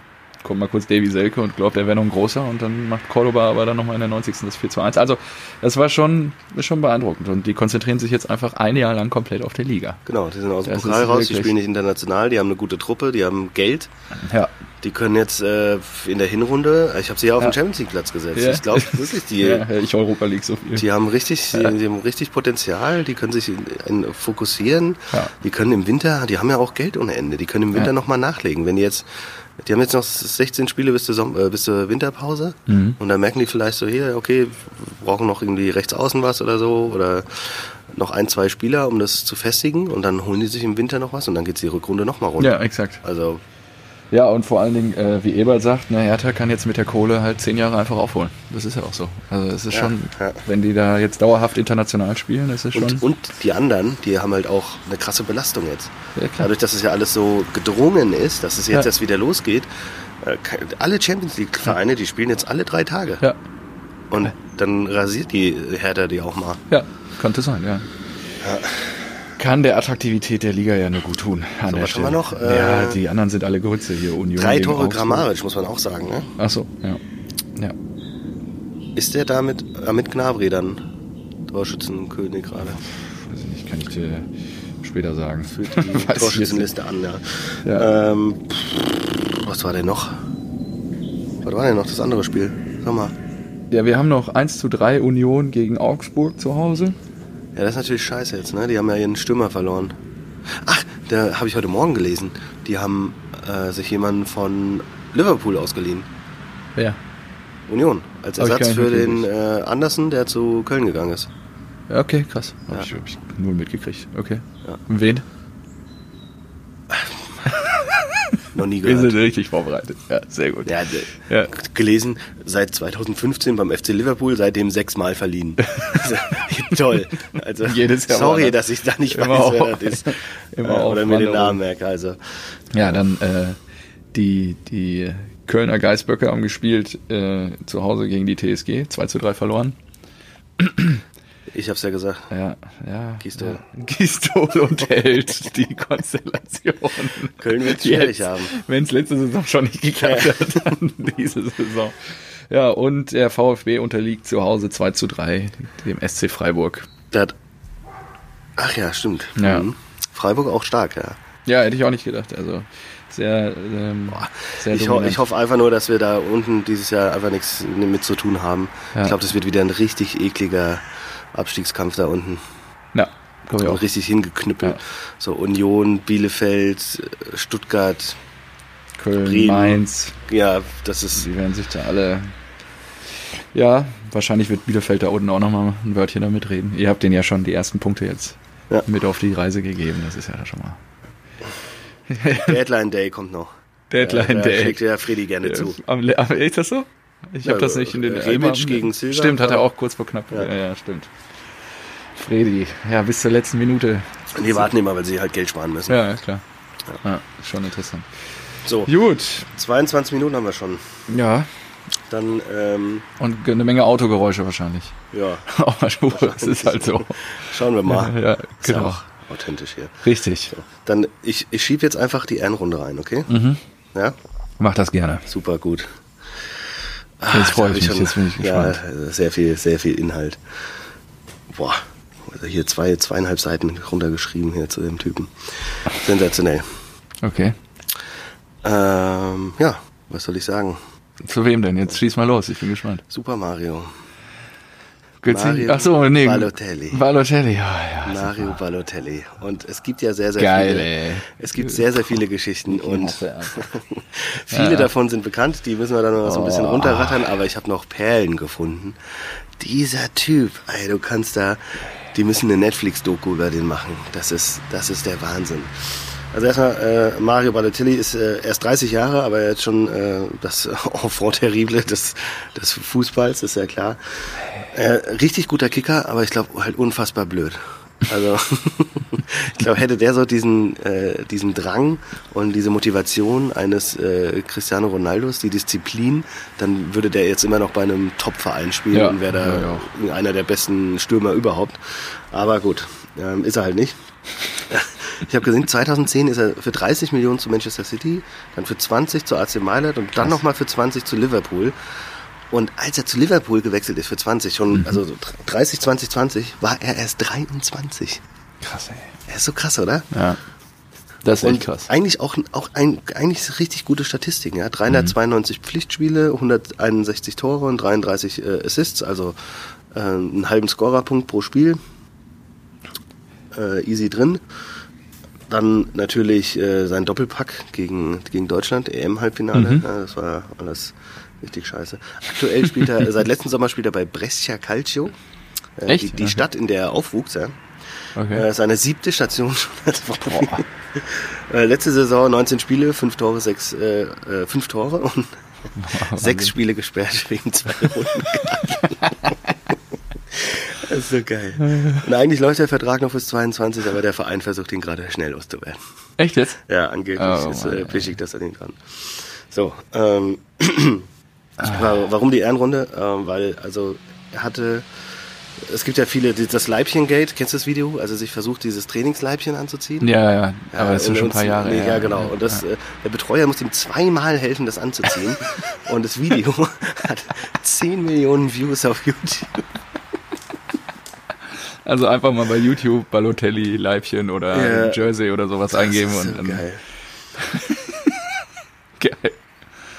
kommt mal kurz Davy Selke und glaubt, er wäre noch ein großer und dann macht Cordoba aber dann nochmal in der 90. das 4 zu 1. Also, das war schon, ist schon beeindruckend und die konzentrieren sich jetzt einfach ein Jahr lang komplett auf der Liga. Genau, die sind aus dem Das Pokal raus, die spielen nicht international, die haben eine gute Truppe, die haben Geld. Ja, Die können jetzt äh, in der Hinrunde, ich habe sie ja auf Ja. den Champions League Platz gesetzt. Ja. Ich glaube wirklich, die, ja, ich Europa League so viel. die haben richtig, die, die haben richtig Potenzial, die können sich in, in, fokussieren. Die können im Winter, die haben ja auch Geld ohne Ende, die können im Winter Ja. nochmal nachlegen. Wenn die jetzt, die haben jetzt noch 16 Spiele bis zur, Som äh, bis zur Winterpause Mhm. und dann merken die vielleicht so, hier, okay, brauchen noch irgendwie rechts außen was oder so oder noch ein, zwei Spieler, um das zu festigen und dann holen die sich im Winter noch was und dann geht's die Rückrunde nochmal runter. Ja, exakt. Also, Ja, und vor allen Dingen, äh, wie Ebert sagt, na, Hertha kann jetzt mit der Kohle halt zehn Jahre einfach aufholen. Das ist ja auch so. Also es ist Ja, schon, ja. wenn die da jetzt dauerhaft international spielen, das ist schon. und, die anderen, die haben halt auch eine krasse Belastung jetzt. Ja, klar. Dadurch, dass es ja alles so gedrungen ist, dass es jetzt Ja. erst wieder losgeht. äh, Alle Champions League-Vereine, die spielen jetzt alle drei Tage. ja, Und dann rasiert die Hertha die auch mal. ja, könnte sein, ja. Kann der Attraktivität der Liga ja nur gut tun. An So, der was haben wir Stelle. noch? Äh, ja, die anderen sind alle Grütze hier. Union Drei Tore. Grammaric, muss man auch sagen. Ne? Ach so, ja. Ja. Ist der da mit, äh, mit Gnabry dann Torschützenkönig gerade? Weiß ich nicht, kann ich dir später sagen. Führt die Torschützenliste an, ja. Ja. Ähm, pff, was war denn noch? Was war denn noch das andere Spiel? Sag mal. Ja, wir haben noch 1 zu 3 Union gegen Augsburg zu Hause. Ja, das ist natürlich scheiße jetzt, ne? Die haben ja ihren Stürmer verloren. Ach, da habe ich heute Morgen gelesen. Die haben äh, sich jemanden von Liverpool ausgeliehen. Ja. Union. Als Ersatz für den äh, Andersen, der zu Köln gegangen ist. Okay, krass. Hab Ja. ich, hab ich null mitgekriegt. Okay. Ja. Und wen? Noch nie Wir sind gehört. richtig vorbereitet. Ja, sehr gut. Ja, Ja. gelesen, seit 2015 beim FC Liverpool, seitdem sechsmal verliehen. Toll. Also, Jedes Jahr sorry, woanders. dass ich da nicht Immer weiß, wer auf- das ist. immer Äh, auf Oder mir den. Namen merke. Also, Ja, dann äh, die, die Kölner Geißböcke haben gespielt äh, zu Hause gegen die TSG, 2 zu 3 verloren. Ich hab's ja gesagt. Ja, ja. Gistol. Ja. Gistol und Held, die Konstellation. Köln wird's schwierig haben. Wenn es letzte Saison schon nicht geklappt hat, dann diese Saison. Ja, und der VfB unterliegt zu Hause 2 zu 3 dem SC Freiburg. Der hat, ach ja, stimmt. Ja. Mhm. Freiburg auch stark, ja. Ja, hätte ich auch nicht gedacht. Also sehr, ähm, sehr Ich, ho ich hoffe einfach nur, dass wir da unten dieses Jahr einfach nichts mit zu tun haben. Ja. Ich glaube, das wird wieder ein richtig ekliger Abstiegskampf da unten. Ja, glaube ich auch. richtig hingeknüppelt. Ja. So Union, Bielefeld, Stuttgart. Köln, Bremen. Mainz, Ja, das ist sie werden sich da alle. Ja, wahrscheinlich wird Bielefeld da unten auch nochmal ein Wörtchen damit reden. Ihr habt denen ja schon die ersten Punkte jetzt Ja. mit auf die Reise gegeben. Das ist ja schon mal. Deadline Day kommt noch. Deadline da, Day. Da schlägt ja Freddy gerne zu. Am, am, ist das so? Ich Ja, habe das nicht in den Rebic gegen Silva Stimmt, hat er auch kurz vor knapp. Ja, Ja. ja, stimmt. Fredi, ja, bis zur letzten Minute. Die warten immer, weil sie halt Geld sparen müssen. Ja, ja klar. Ja, schon interessant. So, Gut, 22 Minuten haben wir schon. ja, Dann, ähm, und eine Menge Autogeräusche wahrscheinlich. ja, Auf der Spur, das ist halt so. schauen wir mal. Ja, Ist ja genau. auch authentisch hier. Richtig. Dann, ich, ich schiebe jetzt einfach die Ehrenrunde rein, okay? Mhm. Ja, Mach das gerne. super gut. Jetzt freue ich mich, jetzt bin ich Ja, gespannt. sehr viel, sehr viel Inhalt. Boah, also hier zwei, zweieinhalb Seiten runtergeschrieben hier zu dem Typen. Sensationell. Okay. Ähm, ja, was soll ich sagen? Zu wem denn? Jetzt schieß mal los, ich bin gespannt. Super Mario. Mario Ach so, nee. Balotelli. Balotelli, ja, ja. Mario Balotelli. Und es gibt ja sehr, sehr Geil, viele. ey. Es gibt sehr, sehr viele Geschichten und viele ja. davon sind bekannt. Die müssen wir dann noch so ein bisschen Oh. runterrattern. Aber ich habe noch Perlen gefunden. Dieser Typ, ey, du kannst da, die müssen eine Netflix-Doku über den machen. Das ist, das ist der Wahnsinn. Also erstmal, äh, Mario Balotelli ist äh, erst 30 Jahre, aber jetzt schon äh, das Enfant terrible des, des Fußballs, ist ja klar. Äh, richtig guter Kicker, aber ich glaube halt unfassbar blöd. Also ich glaube, hätte der so diesen, äh, diesen Drang und diese Motivation eines äh, Cristiano Ronaldos, die Disziplin, dann würde der jetzt immer noch bei einem Top-Verein spielen Ja, und wäre ja, da einer der besten Stürmer überhaupt. Aber gut, ähm, ist er halt nicht. Ich habe gesehen, 2010 ist er für 30 Millionen zu Manchester City, dann für 20 zu AC Mailand und dann nochmal für 20 zu Liverpool. Und als er zu Liverpool gewechselt ist für 20, schon, Mhm. also so 30, 20, 20, war er erst 23. Krass, ey. Er ist so krass, oder? Ja. Das ist echt Und krass. eigentlich auch, auch ein, eigentlich richtig gute Statistiken, ja. 392 Pflichtspiele, 161 Tore und 33 äh, Assists, also äh, einen halben Scorerpunkt pro Spiel. Äh, easy drin. Dann natürlich äh, sein Doppelpack gegen, gegen Deutschland, EM-Halbfinale. Mhm. Ja, das war alles richtig scheiße. Aktuell spielt er, seit letzten Sommer spielt er bei Brescia Calcio. Äh, Echt? Die, die Okay. Stadt, in der er aufwuchs, ja. Okay. Äh, seine siebte Station schon als Profi. Äh, letzte Saison 19 Spiele, 5 Tore, 6, äh, äh, 5 Tore und sechs Spiele gesperrt wegen zwei Runden. das ist so geil. Und eigentlich läuft der Vertrag noch bis 22, aber der Verein versucht ihn gerade schnell loszuwerden. Echt jetzt? Ja, angeblich Oh, ist äh, wichtig, dass er den dran. So, ähm, wa- warum die Ehrenrunde? Ähm, weil, also, er hatte, es gibt ja viele, die- das Leibchen-Gate, kennst du das Video? Also sich versucht, dieses Trainingsleibchen anzuziehen. Ja, ja, aber das ist und schon ein paar Jahre nee, her. Ja, genau. Und das, äh, der Betreuer muss ihm zweimal helfen, das anzuziehen. und das Video hat 10 Millionen Views auf YouTube. Also einfach mal bei YouTube Balotelli, Leibchen oder Ja. Jersey oder sowas eingeben ist und so dann geil.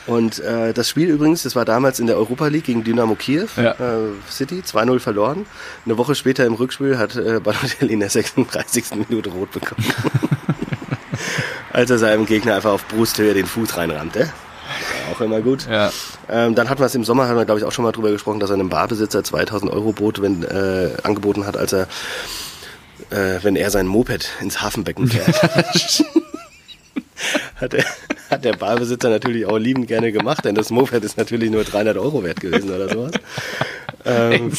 Und äh, das Spiel übrigens, das war damals in der Europa League gegen Dynamo Kiew, Ja. äh, City, 2-0 verloren. Eine Woche später im Rückspiel hat äh, Balotelli in der 36. Minute rot bekommen. Als er seinem Gegner einfach auf Brusthöhe den Fuß reinrammte. Auch immer gut. Ja. Ähm, dann hatten wir es im Sommer, haben wir glaube ich auch schon mal drüber gesprochen, dass er einem Barbesitzer 2000 Euro bot, wenn, äh, angeboten hat, als er, äh, wenn er sein Moped ins Hafenbecken fährt. hat, er, hat der Barbesitzer natürlich auch liebend gerne gemacht, denn das Moped ist natürlich nur 300 Euro wert gewesen oder sowas. Ähm.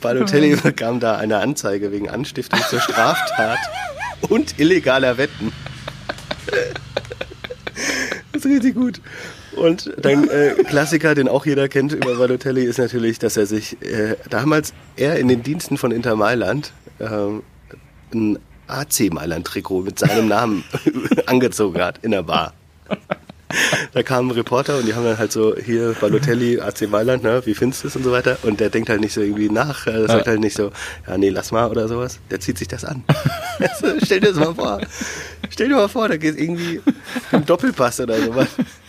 Balotelli bekam da eine Anzeige wegen Anstiftung zur Straftat und illegaler Wetten. Das ist richtig gut. Und dann äh, Klassiker, den auch jeder kennt über Balotelli, ist natürlich, dass er sich äh, damals er in den Diensten von Inter Mailand ähm, ein AC Mailand Trikot mit seinem Namen angezogen hat in der Bar. Da kam ein Reporter und die haben dann halt so, hier Balotelli, AC Mailand, ne, wie findest du es und so weiter. Und der denkt halt nicht so irgendwie nach, er sagt Ja. halt nicht so, ja nee, lass mal oder sowas. Der zieht sich das an. Also, stell dir das mal vor. Stell dir mal vor, da geht irgendwie im Doppelpass oder sowas.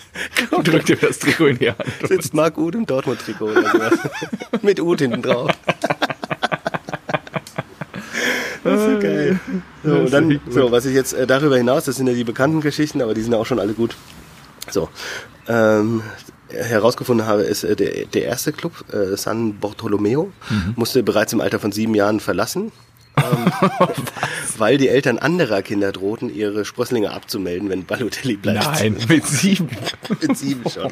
Drück dir das Trikot in die Hand. Sitzt Marc Uth im Dortmund-Trikot oder sowas. Mit Uth hinten drauf. Das ist so geil. So, und dann, so, was ich jetzt äh, darüber hinaus, das sind ja die bekannten Geschichten, aber die sind ja auch schon alle gut. So, ähm, herausgefunden habe, ist äh, der, der erste Club, äh, San Bartolomeo, musste bereits im Alter von sieben Jahren verlassen. ähm, weil die Eltern anderer Kinder drohten, ihre Sprösslinge abzumelden, wenn Balotelli bleibt. Nein, mit sieben. Mit sieben schon.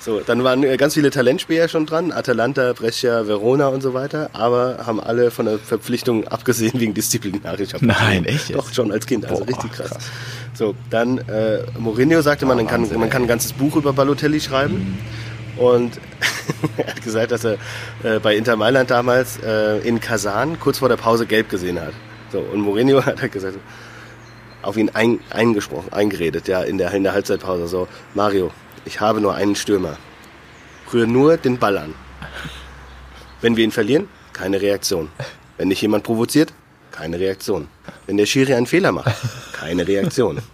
So, dann waren äh, ganz viele Talentspieler schon dran, Atalanta, Brescia, Verona und so weiter, aber haben alle von der Verpflichtung abgesehen wegen disziplinarischer Nein, echt? Doch, schon als Kind, also Boah, richtig krass. krass. So, dann äh, Mourinho sagte, man, man, kann, Wahnsinn, man kann ein ganzes Buch über Balotelli schreiben. Und er hat gesagt, dass er äh, bei Inter Mailand damals äh, in Kasan kurz vor der Pause gelb gesehen hat. So, und Mourinho hat halt gesagt, auf ihn ein, eingesprochen, eingeredet, ja, in der, in der Halbzeitpause. So, Mario, ich habe nur einen Stürmer. Rühr nur den Ball an. Wenn wir ihn verlieren, keine Reaktion. Wenn dich jemand provoziert, keine Reaktion. Wenn der Schiri einen Fehler macht, keine Reaktion.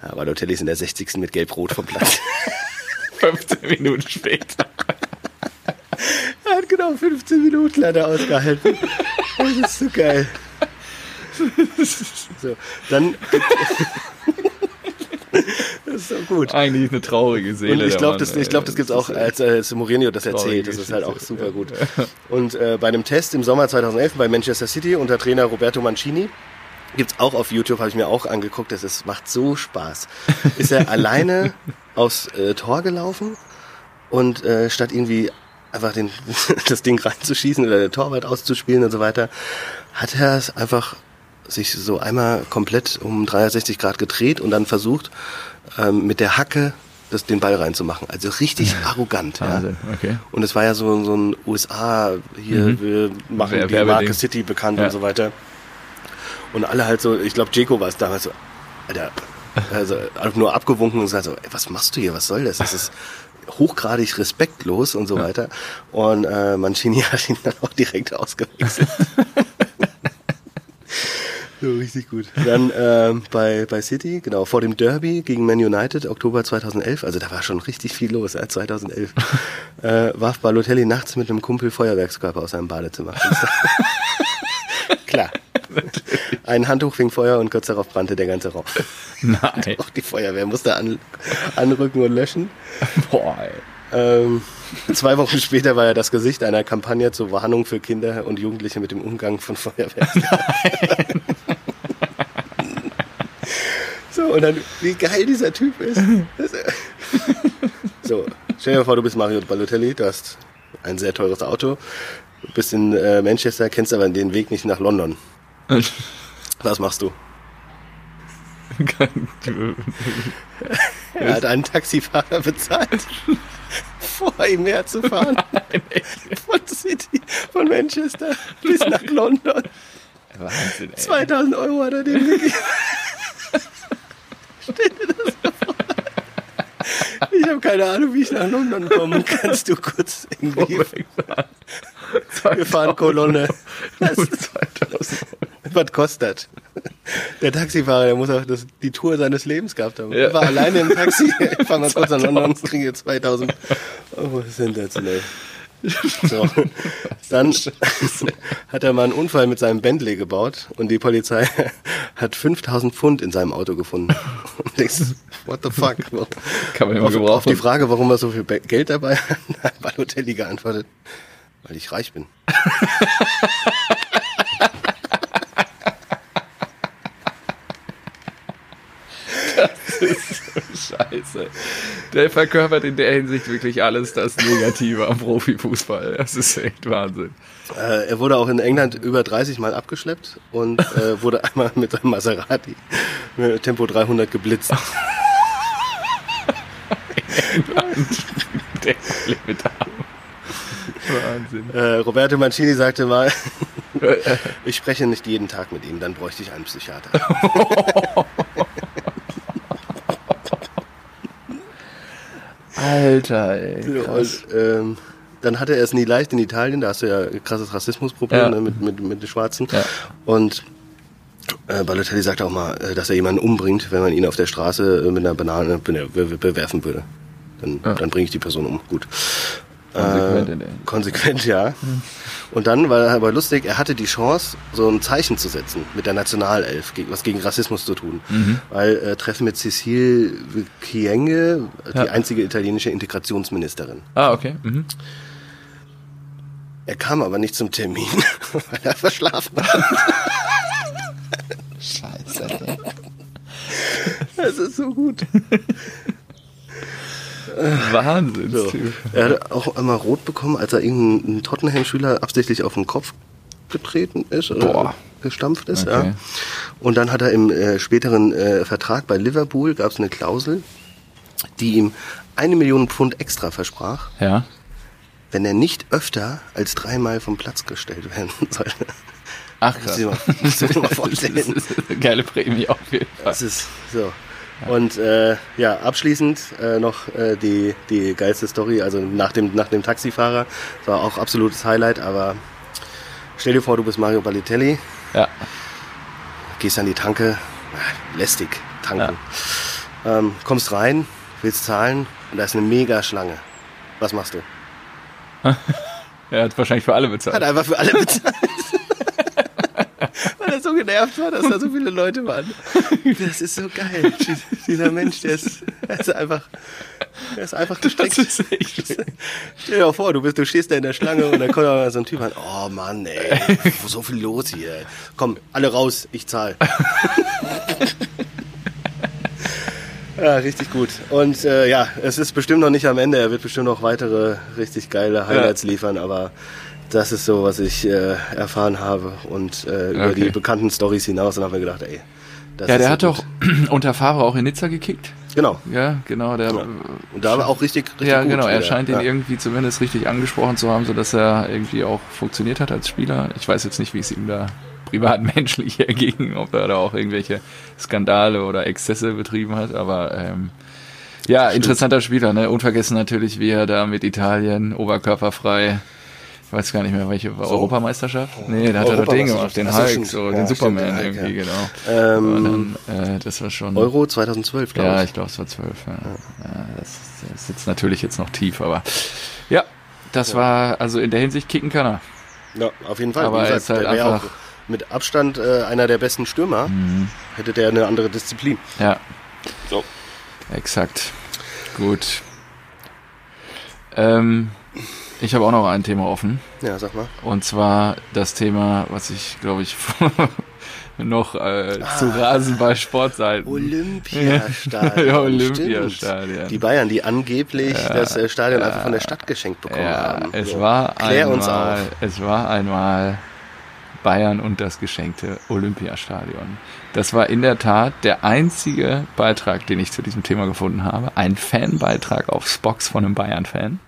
Ja, Balotelli ist in der 60. mit Gelb-Rot vom Platz. 15 Minuten später. Er hat genau 15 Minuten leider ausgehalten. Das ist so geil. So, dann. Ist so gut. Eigentlich eine traurige Seele. Und ich glaube, das, ich glaub, das gibt's auch, als, als Mourinho das erzählt. Das ist halt auch super gut. Und äh, bei einem Test im Sommer 2011 bei Manchester City unter Trainer Roberto Mancini, gibt's auch auf YouTube, habe ich mir auch angeguckt. Das ist, macht so Spaß. Ist er alleine aufs äh, Tor gelaufen und äh, statt irgendwie einfach den, das Ding reinzuschießen oder den Torwart auszuspielen und so weiter, hat er es einfach sich so einmal komplett um 360 Grad gedreht und dann versucht, ähm, mit der Hacke das, den Ball reinzumachen. Also richtig arrogant. Ja. Okay. Und es war ja so, so ein USA, hier, wir machen Wer- die. Marke City bekannt Ja. und so weiter. Und alle halt so, ich glaube, Jeko war es damals so, Alter, also nur abgewunken und gesagt so, ey, was machst du hier, was soll das? Das ist hochgradig respektlos und so weiter. Und äh, Mancini hat ihn dann auch direkt ausgewechselt. So, richtig gut. Dann ähm, bei, bei City, genau, vor dem Derby gegen Man United, Oktober 2011, also da war schon richtig viel los, äh, 2011, äh, warf Balotelli nachts mit einem Kumpel Feuerwerkskörper aus seinem Badezimmer. Klar. Ein Handtuch fing Feuer und kurz darauf brannte der ganze Raum. Nein. Auch die Feuerwehr musste an, anrücken und löschen. Boah, ey. Ähm, zwei Wochen später war er das Gesicht einer Kampagne zur Warnung für Kinder und Jugendliche mit dem Umgang von Feuerwehr. so, und dann, wie geil dieser Typ ist. So, stell dir vor, du bist Mario Balotelli, du hast ein sehr teures Auto, du bist in äh, Manchester, kennst aber den Weg nicht nach London. Was machst du? Er hat einen Taxifahrer bezahlt, vor ihm herzufahren. Von City, von Manchester bis nach London. Wahnsinn, ey. 2000 Euro hat er dem gegeben. Stell dir das mal vor. Ich habe keine Ahnung, wie ich nach London komme. Kannst du kurz irgendwie... Wir fahren Kolonne. Das, 2000 was kostet? Der Taxifahrer, der muss auch das, die Tour seines Lebens gehabt haben. Ja. Er war alleine im Taxi. Ich fahr mal kurz nach London, kriege 2000 Euro. Sensationell. So. Dann hat er mal einen Unfall mit seinem Bentley gebaut und die Polizei hat 5000 Pfund in seinem Auto gefunden. Und denkst, what the fuck? Kann man immer Auf, auf gebrauchen. die Frage, warum er so viel Geld dabei hat, hat Balotelli geantwortet, weil ich reich bin. Scheiße. Der verkörpert in der Hinsicht wirklich alles das Negative am Profifußball. Das ist echt Wahnsinn. Äh, er wurde auch in England über 30 Mal abgeschleppt und äh, wurde einmal mit seinem Maserati mit Tempo 300 geblitzt. Der. Wahnsinn. Äh, Roberto Mancini sagte mal, ich spreche nicht jeden Tag mit ihm, dann bräuchte ich einen Psychiater. Alter, ey. Krass. Und, ähm, dann hatte er es nie leicht in Italien, da hast du ja ein krasses Rassismusproblem Ja. ne, mit, mit, mit den Schwarzen. Ja. Und äh, Balotelli sagte auch mal, äh, dass er jemanden umbringt, wenn man ihn auf der Straße äh, mit einer Banane be be bewerfen würde. Dann, dann bringe ich die Person um. Gut. Konsequent Äh, in der- konsequent, ja. Und dann war er aber lustig, er hatte die Chance, so ein Zeichen zu setzen mit der Nationalelf, was gegen Rassismus zu tun. Weil äh, Treffen mit Cecile Chienge, die Ja. einzige italienische Integrationsministerin. Ah, okay. Mhm. Er kam aber nicht zum Termin, weil er verschlafen hat. Scheiße. Das ist so gut. Wahnsinn. So. Er hat auch einmal rot bekommen, als er irgendeinen Tottenham-Schüler absichtlich auf den Kopf getreten ist oder Boah. gestampft ist. Okay. Ja. Und dann hat er im äh, späteren äh, Vertrag bei Liverpool, gab es eine Klausel, die ihm eine Million Pfund extra versprach, Ja. wenn er nicht öfter als dreimal vom Platz gestellt werden sollte. Ach krass. ich mal. Das ist eine geile Prämie auf jeden Fall. Das ist so. Und äh, ja, abschließend äh, noch äh, die, die geilste Story, also nach dem, nach dem Taxifahrer. Das war auch absolutes Highlight, aber stell dir vor, du bist Mario Balotelli, Ja. gehst an die Tanke, ah, lästig, tanken. Ähm, kommst rein, willst zahlen und da ist eine mega Schlange. Was machst du? Er hat wahrscheinlich für alle Hat bezahlt. einfach für alle bezahlt. Er so genervt war, dass da so viele Leute waren. Das ist so geil. Dieser Mensch, der ist, der ist einfach, der ist einfach gestreckt. Ist Stell dir mal vor, du bist, du stehst da in der Schlange und dann kommt aber so ein Typ an. Oh Mann, ey, so viel los hier. Komm, alle raus, ich zahl. Ja, richtig gut. Und äh, ja, es ist bestimmt noch nicht am Ende. Er wird bestimmt noch weitere richtig geile Highlights liefern, aber das ist so, was ich äh, erfahren habe und äh, über Okay. die bekannten Stories hinaus und habe mir gedacht, ey. Das Ja, der hat doch unter Favre auch in Nizza gekickt. Genau. Ja, genau. Der, Und da war auch richtig, richtig ja, gut. genau. Er wieder. scheint ihn ja. irgendwie zumindest richtig angesprochen zu haben, sodass er irgendwie auch funktioniert hat als Spieler. Ich weiß jetzt nicht, wie es ihm da privat menschlich erging, ob er da auch irgendwelche Skandale oder Exzesse betrieben hat, aber ähm, ja, interessanter Spieler, ne? Unvergessen natürlich, wie er da mit Italien oberkörperfrei, ich weiß gar nicht mehr, welche Europameisterschaft? Nee, da hat er doch den gemacht, den Hulk, stimmt. so, Ja, den stimmt, Superman Hulk, irgendwie, ja. genau. Ähm, dann, äh, das war schon. Euro 2012, glaube Ja, ich. ich glaube, es war zwölf. Ja. Ja, das, das sitzt natürlich jetzt noch tief, aber ja, das war, also in der Hinsicht kicken kann er. Ja, auf jeden Fall. Aber Wie er gesagt, halt der einfach- Mhm. auch mit Abstand äh, einer der besten Stürmer. Hätte der eine andere Disziplin. Ja, So. exakt. Gut. Ähm, ich habe auch noch ein Thema offen. Ja, sag mal. Und zwar das Thema, was ich, glaube ich, noch äh, zu Rasenball-Sportseiten. Olympiastadion. ja, Olympiastadion. Die Bayern, die angeblich das äh, Stadion einfach von der Stadt geschenkt bekommen Ja, haben. es So. war Klär einmal, uns auf. es war einmal Bayern und das geschenkte Olympiastadion. Das war in der Tat der einzige Beitrag, den ich zu diesem Thema gefunden habe. Ein Fanbeitrag auf Spox von einem Bayern-Fan,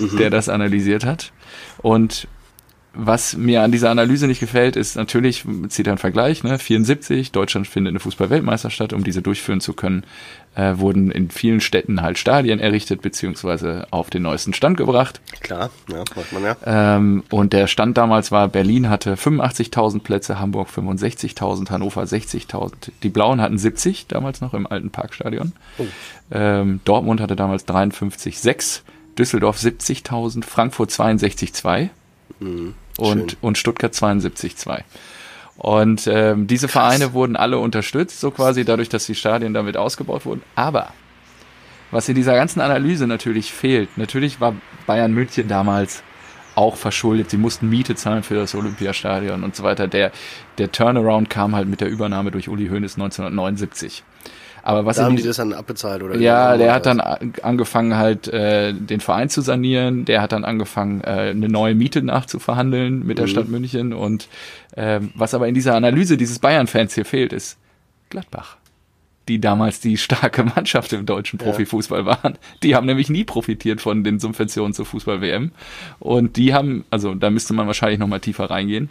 Mhm. der das analysiert hat. Und was mir an dieser Analyse nicht gefällt, ist natürlich, zieht er einen Vergleich, ne? 74, Deutschland findet eine Fußball-Weltmeisterschaft statt, um diese durchführen zu können, äh, wurden in vielen Städten halt Stadien errichtet, beziehungsweise auf den neuesten Stand gebracht. Klar, ja, macht man ja. Ähm, und der Stand damals war, Berlin hatte 85.000 Plätze, Hamburg 65.000, Hannover 60.000. Die Blauen hatten 70 damals noch im alten Parkstadion. Ähm, Dortmund hatte damals 53,6, Düsseldorf 70.000, Frankfurt 62,2 und, schön. und Stuttgart 72,2. Und ähm, diese Vereine wurden alle unterstützt, so quasi dadurch, dass die Stadien damit ausgebaut wurden. Aber was in dieser ganzen Analyse natürlich fehlt, natürlich war Bayern München damals auch verschuldet. Sie mussten Miete zahlen für das Olympiastadion und so weiter. Der, der Turnaround kam halt mit der Übernahme durch Uli Hoeneß 1979. Aber was Da haben die- das dann abbezahlt oder? ja, der hat dann a- angefangen halt äh, den Verein zu sanieren. Der hat dann angefangen äh, eine neue Miete nachzuverhandeln mit der Stadt München. Und ähm, was aber in dieser Analyse dieses Bayern-Fans hier fehlt, ist Gladbach, die damals die starke Mannschaft im deutschen Profifußball waren. Die haben nämlich nie profitiert von den Subventionen zur Fußball-WM. Und die haben, also da müsste man wahrscheinlich noch mal tiefer reingehen.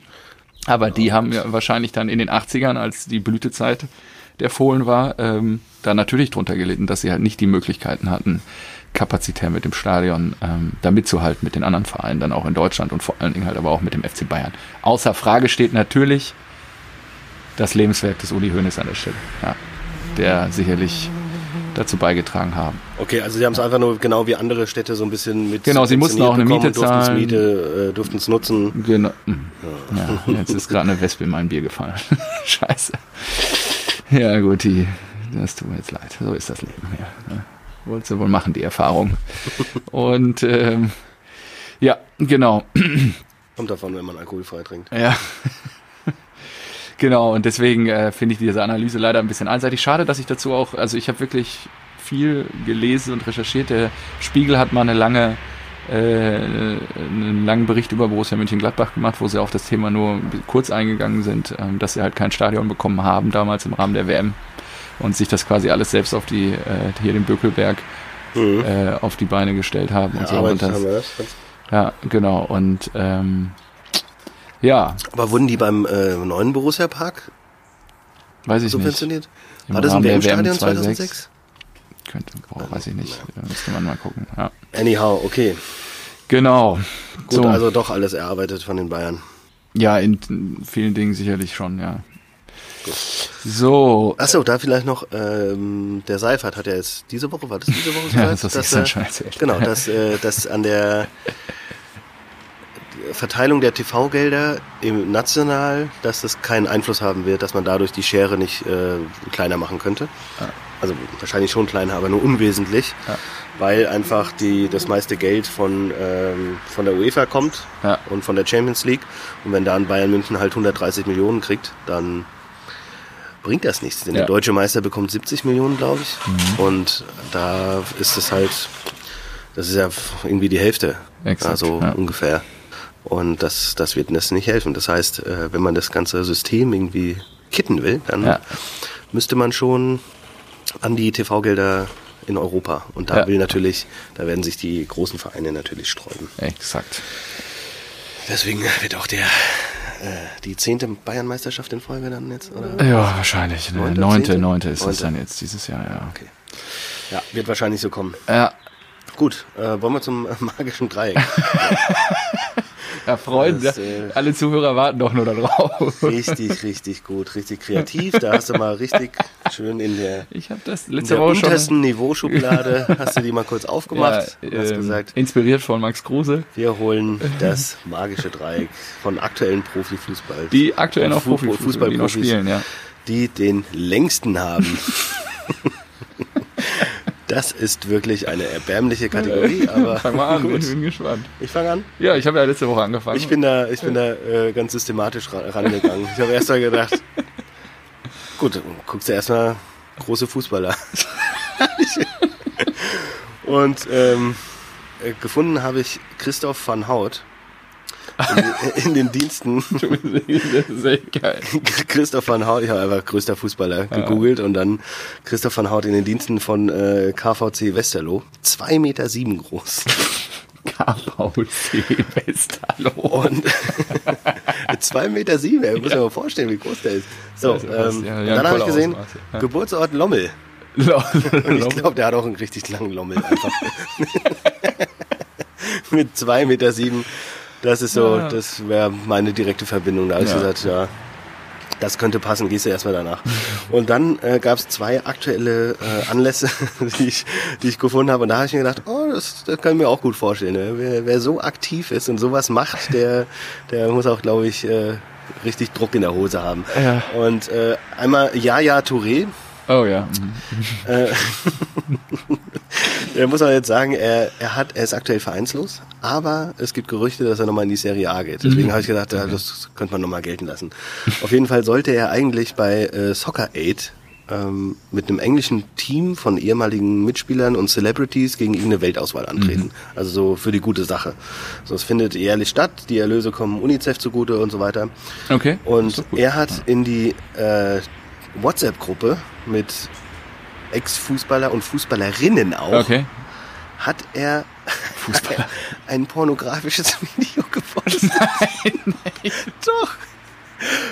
Aber die haben ja wahrscheinlich dann in den 80ern, als die Blütezeit der Fohlen war, ähm, da natürlich drunter gelitten, dass sie halt nicht die Möglichkeiten hatten, kapazitär mit dem Stadion ähm, da mitzuhalten mit den anderen Vereinen, dann auch in Deutschland und vor allen Dingen halt aber auch mit dem FC Bayern. Außer Frage steht natürlich das Lebenswerk des Uli Hoeneß an der Stelle, ja, der sicherlich dazu beigetragen haben. Okay, also sie haben es einfach nur genau wie andere Städte so ein bisschen mit. Genau, sie mussten auch eine Miete zahlen. Miete, äh, durften es nutzen. Genau. Ja, jetzt ist gerade eine Wespe in mein Bier gefallen. Scheiße. Ja, gut, die, das tut mir jetzt leid. So ist das Leben. Ja? Wolltest du wohl machen, die Erfahrung. Und ähm, ja, genau. Kommt davon, wenn man alkoholfrei trinkt. Ja. genau, und deswegen äh, finde ich diese Analyse leider ein bisschen einseitig. Schade, dass ich dazu auch, also ich habe wirklich viel gelesen und recherchiert. Der Spiegel hat mal eine lange, einen langen Bericht über Borussia Mönchengladbach gemacht, wo sie auf das Thema nur kurz eingegangen sind, ähm, dass sie halt kein Stadion bekommen haben damals im Rahmen der WM und sich das quasi alles selbst auf die, äh, hier den Bökelberg äh, auf die Beine gestellt haben und so. Und das, haben wir das. ja, genau. Und ähm, ja, Aber wurden die beim äh, neuen Borussia Park weiß ich nicht. subventioniert? Im War das ein Rahmen der WM-Stadion WM 2006? Könnte, boah, weiß ich nicht. Da müsste man mal gucken. Ja. Anyhow, okay. Genau. Gut, so. also doch alles erarbeitet von den Bayern. ja, in vielen Dingen sicherlich schon, ja. So. Achso, da vielleicht noch, ähm, der Seifert hat ja jetzt diese Woche, war das diese Woche Ja, das hast du schon erzählt. Genau, dass, äh, dass an der Verteilung der TV-Gelder im National, dass das keinen Einfluss haben wird, dass man dadurch die Schere nicht äh, kleiner machen könnte. Also wahrscheinlich schon kleiner, aber nur unwesentlich, Ja. weil einfach die, das meiste Geld von, ähm, von der UEFA kommt Ja. und von der Champions League. Und wenn da ein Bayern München halt 130 Millionen kriegt, dann bringt das nichts. Denn Ja. der deutsche Meister bekommt 70 Millionen, glaube ich. Mhm. Und da ist es halt, das ist ja irgendwie die Hälfte. Exakt, also ja. ungefähr. Und das, das wird das nicht helfen. Das heißt, äh, wenn man das ganze System irgendwie kitten will, dann Ja. müsste man schon an die TV-Gelder in Europa. Und da Ja. will natürlich, da werden sich die großen Vereine natürlich sträuben. Exakt. Deswegen wird auch der äh, die zehnte Bayern-Meisterschaft in Folge dann jetzt, oder? Ja, wahrscheinlich. Ne? Neunte, Neunte, neunte ist es Neunte. dann jetzt dieses Jahr, ja. Okay. Ja, wird wahrscheinlich so kommen. Ja, Gut, äh, wollen wir zum äh, magischen Dreieck. ja Freunde, Das, äh, alle Zuhörer warten doch nur darauf. richtig, richtig gut, richtig kreativ. Da hast du mal richtig schön in der, Ich habe das in letzte der Woche schon untersten Niveauschublade, hast du die mal kurz aufgemacht ja, und hast ähm, gesagt, inspiriert von Max Kruse, wir holen das magische Dreieck von aktuellen Profifußball. die aktuell noch Fu- Profi die noch spielen, ja. die den längsten haben. Das ist wirklich eine erbärmliche Kategorie, aber Fang mal an, gut. ich bin gespannt. Ich fange an. Ja, ich habe ja letzte Woche angefangen. Ich bin da, ich bin da äh, ganz systematisch ra rangegangen. Ich habe erst mal gedacht, gut, dann guckst du erstmal große Fußballer. Und ähm, äh, gefunden habe ich Christoph van Hout in, in den Diensten. das ist echt geil. Christoph van Hout, ich habe einfach größter Fußballer gegoogelt und dann Christoph van Hout in den Diensten von äh, KVC Westerlo. Zwei Meter sieben groß. KVC Westerlo. Und zwei Meter sieben, ey, muss ja. mal vorstellen, wie groß der ist. So, Das ja was, ähm, ja, ja, dann habe ich gesehen, ja. Geburtsort Lommel. Und ich glaube, der hat auch einen richtig langen Lommel einfach. Mit zwei Meter sieben. Das ist so, Ja. das wäre meine direkte Verbindung. Da habe ich Ja. gesagt, ja, das könnte passen, gehst du erstmal danach. Und dann äh, gab es zwei aktuelle äh, Anlässe, die ich, die ich gefunden habe. Und da habe ich mir gedacht, oh, das, das kann ich mir auch gut vorstellen. Ne? Wer, wer so aktiv ist und sowas macht, der, der muss auch, glaube ich, äh, richtig Druck in der Hose haben. Ja. Und äh, einmal Yaya Touré, Oh ja. mhm. Da muss man jetzt sagen, er, er, hat, er ist aktuell vereinslos, aber es gibt Gerüchte, dass er nochmal in die Serie A geht. Deswegen habe ich gedacht, ja, das könnte man nochmal gelten lassen. Auf jeden Fall sollte er eigentlich bei äh, Soccer Aid ähm, mit einem englischen Team von ehemaligen Mitspielern und Celebrities gegen irgendeine Weltauswahl antreten. Also so für die gute Sache. So, es findet jährlich statt, die Erlöse kommen UNICEF zugute und so weiter. Okay. Und er hat in die äh, WhatsApp-Gruppe mit Ex-Fußballer und Fußballerinnen auch, Okay. hat er Fußballer. ein pornografisches Video gepostet. Nein, Doch.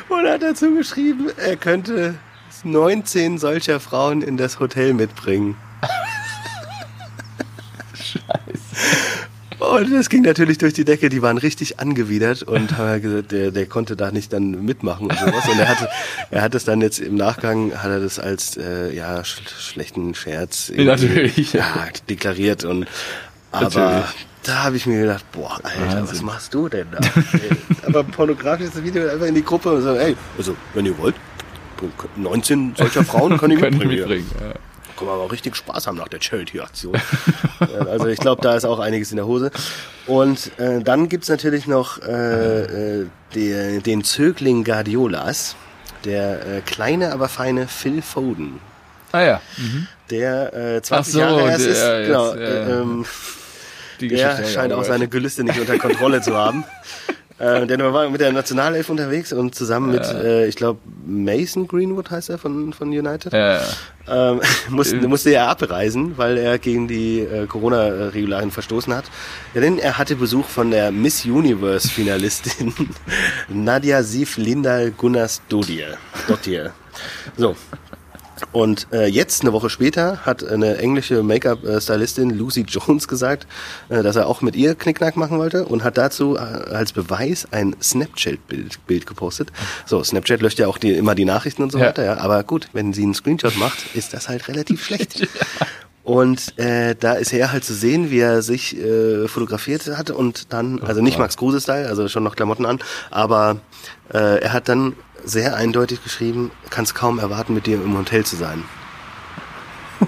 Und hat dazu geschrieben, er könnte 19 solcher Frauen in das Hotel mitbringen. Und das ging natürlich durch die Decke, die waren richtig angewidert und haben gesagt, der, der konnte da nicht dann mitmachen und sowas. Und er hatte, er hat es dann jetzt im Nachgang, hat er das als äh, ja, sch schlechten Scherz Natürlich. ja, deklariert. Und aber Natürlich. da habe ich mir gedacht, boah, Alter, was Wahnsinn. machst du denn da? Aber pornografisches Video einfach in die Gruppe und so, ey, also wenn ihr wollt, 19 solcher Frauen kann ich Können mitbringen. mitbringen. Ja. Können wir aber auch richtig Spaß haben nach der Charity-Aktion. Ja, also ich glaube, da ist auch einiges in der Hose. Und äh, dann gibt's natürlich noch äh, äh, der, den Zögling Guardiolas, der äh, kleine, aber feine Phil Foden. Ah ja. Der äh, 20 Ach so, Jahre erst ist. jetzt, Genau, ja. äh, ähm, Die der scheint auch seine Gelüste nicht unter Kontrolle zu haben. Äh, der war mit der Nationalelf unterwegs und zusammen mit, äh, ich glaube, Mason Greenwood heißt er von, von United. Ja, ähm, musste, musste er abreisen, weil er gegen die äh, Corona-Regularien verstoßen hat. Denn er hatte Besuch von der Miss Universe-Finalistin Nadia Sif Lindal Gunnars Dodier. Dottir. So. Und äh, jetzt, eine Woche später, hat eine englische Make-up-Stylistin Lucy Jones gesagt, äh, dass er auch mit ihr Knickknack machen wollte und hat dazu äh, als Beweis ein Snapchat-Bild Bild gepostet. So, Snapchat löscht ja auch die, immer die Nachrichten und so Ja. weiter, ja. Aber gut, wenn sie einen Screenshot macht, ist das halt relativ schlecht. Und äh, da ist er halt zu sehen, wie er sich äh, fotografiert hat und dann, also nicht Max Kruse-Style, also schon noch Klamotten an, aber äh, er hat dann sehr eindeutig geschrieben, kannst kaum erwarten, mit dir im Hotel zu sein.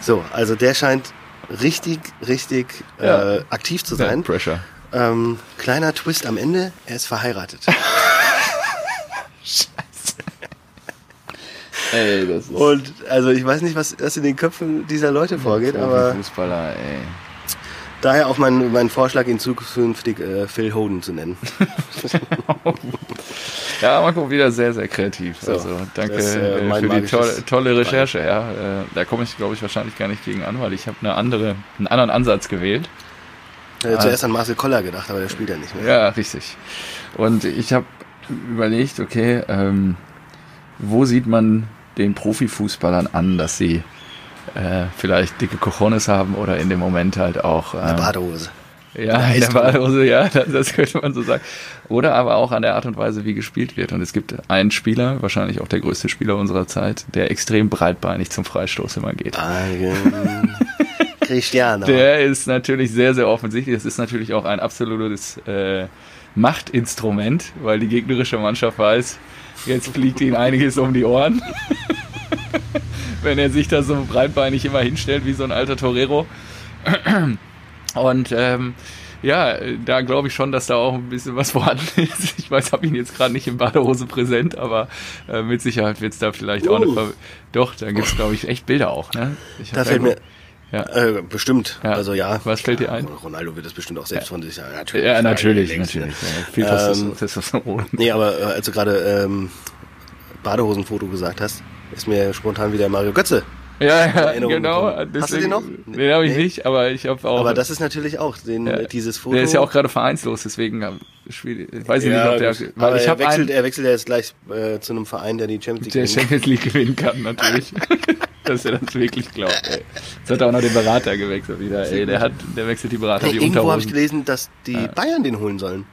So, also der scheint richtig, richtig Ja. äh, aktiv zu sein. Pressure. Ähm, kleiner Twist am Ende, er ist verheiratet. Ey, das ist Und also ich weiß nicht, was, was in den Köpfen dieser Leute vorgeht, aber Fußballer, ey. Daher auch mein, mein Vorschlag, ihn zukünftig äh, Phil Hoden zu nennen. Ja, Marco, wieder sehr, sehr kreativ. So, also danke das, äh, äh, für die tolle, tolle Recherche. Ja, äh, da komme ich, glaube ich, wahrscheinlich gar nicht gegen an, weil ich habe eine andere, einen anderen Ansatz gewählt. Äh, zuerst an Marcel Koller gedacht, aber der spielt ja nicht mehr. Ja, richtig. Und ich habe überlegt, okay, ähm, wo sieht man den Profifußballern an, dass sie äh, vielleicht dicke Cojones haben oder in dem Moment halt auch Eine ähm, Badehose. Ja, Der in der Eistonne. Badehose, ja, das, das könnte man so sagen. Oder aber auch an der Art und Weise, wie gespielt wird. Und es gibt einen Spieler, wahrscheinlich auch der größte Spieler unserer Zeit, der extrem breitbeinig zum Freistoß immer geht. Eigen Cristiano. Der ist natürlich sehr, sehr offensichtlich. Das ist natürlich auch ein absolutes äh, Machtinstrument, weil die gegnerische Mannschaft weiß, jetzt fliegt ihnen einiges um die Ohren. wenn er sich da so breitbeinig immer hinstellt wie so ein alter Torero. Und ähm, ja, da glaube ich schon, dass da auch ein bisschen was vorhanden ist. Ich weiß, habe ihn jetzt gerade nicht in Badehose präsent, aber äh, mit Sicherheit wird es da vielleicht uh. auch eine Ver Doch, da gibt es, glaube ich, echt Bilder auch. Ne? Ich da fällt mir... Ja. Äh, bestimmt. Ja. Also ja. Was fällt dir ein? Ronaldo wird das bestimmt auch selbst ja. von sich sagen. Natürlich. Ja, natürlich, natürlich. Ja. Viel ähm, Testosteron. Nee, aber äh, als du gerade ähm, Badehosenfoto gesagt hast, ist mir spontan wieder Mario Götze ja, ja genau. Deswegen, Hast du den noch? Den habe ich nee. nicht, aber ich habe auch. Aber das ist natürlich auch den, ja. dieses Foto. Der ist ja auch gerade vereinslos, deswegen schwierig. weiß ich ja, nicht, ob der. Weil ich er, wechselt, er wechselt ja jetzt gleich äh, zu einem Verein, der die Champions League Der Champions League gewinnen kann, natürlich. dass er das wirklich glaubt. Ey. Jetzt hat er auch noch den Berater gewechselt wieder. Ey, der hat, der wechselt die Berater hey, die Irgendwo habe ich gelesen, dass die ja. Bayern den holen sollen.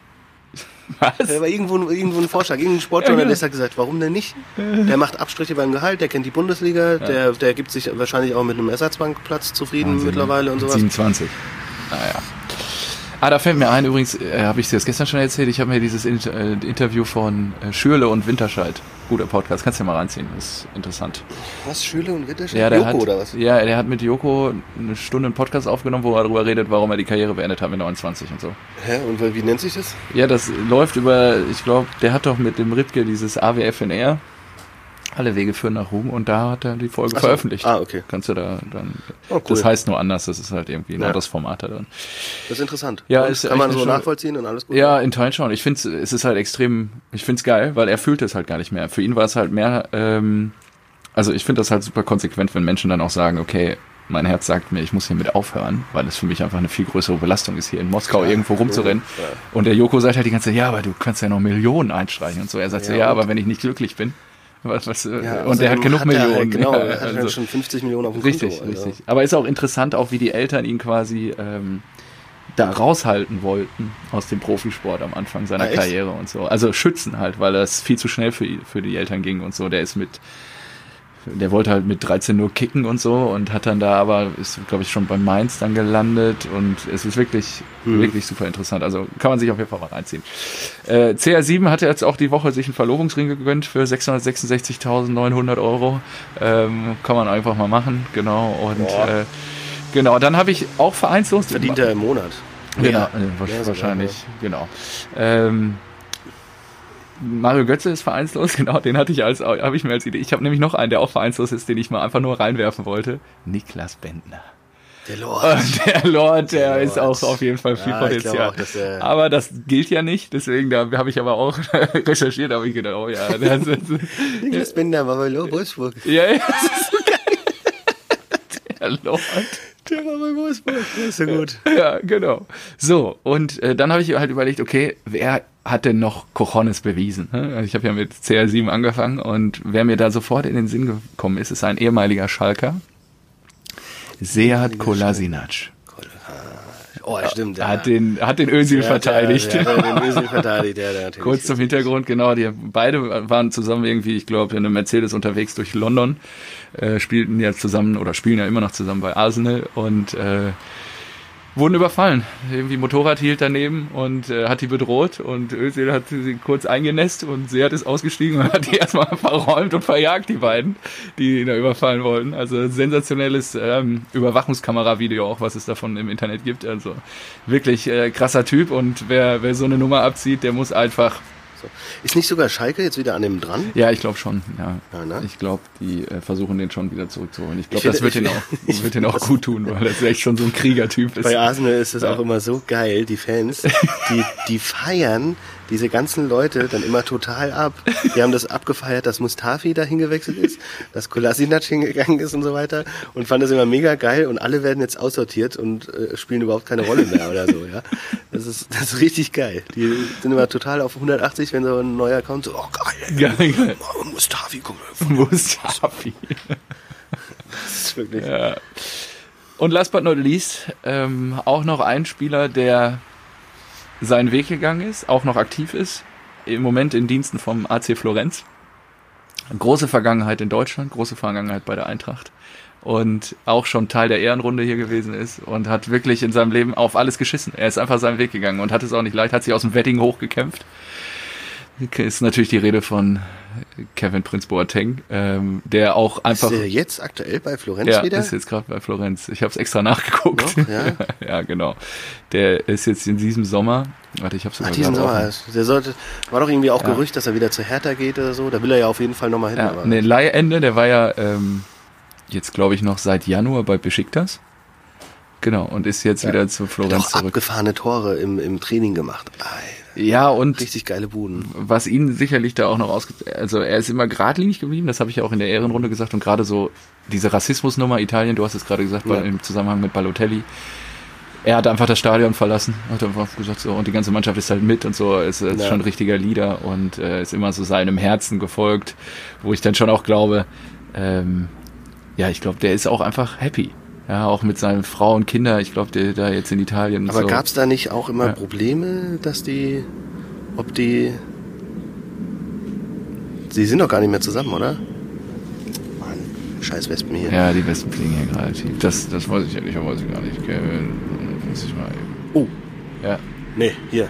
Was? Da war irgendwo, irgendwo ein Vorschlag. Irgendein Sportjournalist hat gesagt, warum denn nicht? Der macht Abstriche beim Gehalt, der kennt die Bundesliga, ja. der, der gibt sich wahrscheinlich auch mit einem Ersatzbankplatz zufrieden Wahnsinn, mittlerweile und sowas. 27. Naja. Ah, da fällt mir ein, übrigens, äh, habe ich es jetzt gestern schon erzählt, ich habe mir dieses Inter äh, Interview von äh, Schürle und Winterscheid, guter Podcast, kannst du ja mal reinziehen, ist interessant. Was, Schürle und Winterscheid? Ja, der Joko hat, oder was? Ja, der hat mit Joko eine Stunde einen Podcast aufgenommen, wo er darüber redet, warum er die Karriere beendet hat mit 29 und so. Hä, und wie nennt sich das? Ja, das läuft über, ich glaube, der hat doch mit dem Ripke dieses AWFNR alle Wege führen nach Ruhm und da hat er die Folge so. veröffentlicht. Ah, okay. Kannst du da dann. Oh, cool. Das heißt nur anders, das ist halt irgendwie ein ja. anderes Format da drin. Das ist interessant. Ja, ist kann man so nachvollziehen und alles gut. Ja, in Teilen schon. Ich finde es ist halt extrem, ich finde es geil, weil er fühlt es halt gar nicht mehr. Für ihn war es halt mehr, ähm, also ich finde das halt super konsequent, wenn Menschen dann auch sagen, okay, mein Herz sagt mir, ich muss hiermit aufhören, weil es für mich einfach eine viel größere Belastung ist, hier in Moskau ja, irgendwo rumzurennen. Ja. Und der Joko sagt halt die ganze Zeit, ja, aber du kannst ja noch Millionen einstreichen und so. Er sagt ja, so, ja, aber wenn ich nicht glücklich bin, was, was, äh, ja, und der hat genug hat Millionen. Halt, genau, er hat also, schon 50 Millionen auf dem richtig, Konto. Richtig, richtig. Aber ist auch interessant, auch wie die Eltern ihn quasi ähm, da raushalten wollten aus dem Profisport am Anfang seiner ah, Karriere und so. Also schützen halt, weil das viel zu schnell für, für die Eltern ging und so. Der ist mit der wollte halt mit 13 nur kicken und so und hat dann da aber, ist glaube ich schon bei Mainz dann gelandet und es ist wirklich, mhm. wirklich super interessant. Also kann man sich auf jeden Fall mal reinziehen. Äh, CR7 hatte jetzt auch die Woche sich einen Verlobungsring gegönnt für 666.900 Euro. Ähm, kann man einfach mal machen, genau. Und äh, genau, dann habe ich auch vereinslos. Verdient er im Monat. Genau, ja, wahrscheinlich, genau. Ähm, Mario Götze ist vereinslos, genau, den hatte ich als, habe ich mir als Idee. Ich habe nämlich noch einen, der auch vereinslos ist, den ich mal einfach nur reinwerfen wollte. Niklas Bendner. Der Lord. Der Lord, der, der ist Lord. auch auf jeden Fall viel ja, Potenzial. Auch, dass, aber das gilt ja nicht, deswegen da habe ich aber auch recherchiert, habe ich gedacht, oh ja. Das, das, Niklas Bender war bei Wolfsburg. Ja, ja, das ist so geil. Der Lord. Der war bei Wolfsburg. Ist so gut. Ja, genau. So, und äh, dann habe ich halt überlegt, okay, wer hat denn noch Cojones bewiesen? Ne? Also ich habe ja mit CR7 angefangen und wer mir da sofort in den Sinn gekommen ist, ist ein ehemaliger Schalker, Seat Kolasinac. Oh, stimmt. Ja. Hat den, hat den Özil verteidigt. Ja, ja, den Özil verteidigt, ja, der Kurz zum Hintergrund, genau, die beide waren zusammen irgendwie, ich glaube, in einem Mercedes unterwegs durch London, äh, spielten ja zusammen oder spielen ja immer noch zusammen bei Arsenal und äh, wurden überfallen. Irgendwie Motorrad hielt daneben und äh, hat die bedroht und Özil hat sie kurz eingenässt und Seat ist ausgestiegen und hat die erstmal verräumt und verjagt, die beiden, die ihn da überfallen wollten. Also sensationelles ähm, Überwachungskamera-Video auch, was es davon im Internet gibt. Also wirklich äh, krasser Typ und wer, wer so eine Nummer abzieht, der muss einfach so. Ist nicht sogar Schalke jetzt wieder an dem dran? Ja, ich glaube schon. Ja. ja ne? Ich glaube, die äh, versuchen den schon wieder zurückzuholen. Ich glaube, das wird ihn auch, wird ihn auch gut tun, weil er echt schon so ein Kriegertyp ist. Bei Arsenal ist das ja. auch immer so geil, die Fans, die, die feiern diese ganzen Leute dann immer total ab. Die haben das abgefeiert, dass Mustafi da hingewechselt ist, dass Kolasinac hingegangen ist und so weiter und fanden das immer mega geil und alle werden jetzt aussortiert und äh, spielen überhaupt keine Rolle mehr oder so, ja. Das ist, das ist richtig geil. Die sind immer total auf 180, wenn so ein neuer kommt, so, oh geil. Geil, geil. Mustafi, komm. Mustafi. Das ist wirklich. Ja. Und last but not least, ähm, auch noch ein Spieler, der seinen Weg gegangen ist, auch noch aktiv ist, im Moment in Diensten vom AC Florenz. Große Vergangenheit in Deutschland, große Vergangenheit bei der Eintracht und auch schon Teil der Ehrenrunde hier gewesen ist und hat wirklich in seinem Leben auf alles geschissen. Er ist einfach seinen Weg gegangen und hat es auch nicht leicht, hat sich aus dem Wedding hochgekämpft ist natürlich die Rede von Kevin Prince Boateng, ähm, der auch einfach. Ist der jetzt aktuell bei Florenz ja, wieder? ist jetzt gerade bei Florenz. Ich habe es extra nachgeguckt. Noch? Ja? ja, genau. Der ist jetzt in diesem Sommer. Warte, ich habe Ach, sogar diesen gerade Sommer. Der sollte, war doch irgendwie auch Ja. Gerücht, dass er wieder zu Hertha geht oder so. Da will er ja auf jeden Fall nochmal hin. Ja, ne, Leihende, der war ja ähm, jetzt, glaube ich, noch seit Januar bei Besiktas. Genau, und ist jetzt Ja. wieder zu Florenz zurück. abgefahrene Tore im, im Training gemacht. Alter, Ja, und richtig geile Buden. was ihn sicherlich da auch noch ausge... Also er ist immer geradlinig geblieben, das habe ich ja auch in der Ehrenrunde gesagt. Und gerade so diese Rassismusnummer Italien, du hast es gerade gesagt, Ja. im Zusammenhang mit Balotelli. Er hat einfach das Stadion verlassen, hat einfach gesagt so, und die ganze Mannschaft ist halt mit und so, ist, ist Ja. schon ein richtiger Leader und äh, ist immer so seinem Herzen gefolgt, wo ich dann schon auch glaube, ähm, ja, ich glaube, der ist auch einfach happy. Ja, auch mit seinen Frau und Kinder, ich glaube, der da jetzt in Italien Aber so. gab's da nicht auch immer Ja. Probleme, dass die, ob die, sie sind doch gar nicht mehr zusammen, oder? Mann, scheiß Wespen hier. Ja, die Westen fliegen hier gerade. Das, das weiß ich ja nicht, aber weiß ich gar nicht. Muss ich mal eben. Oh, Ja, nee, hier.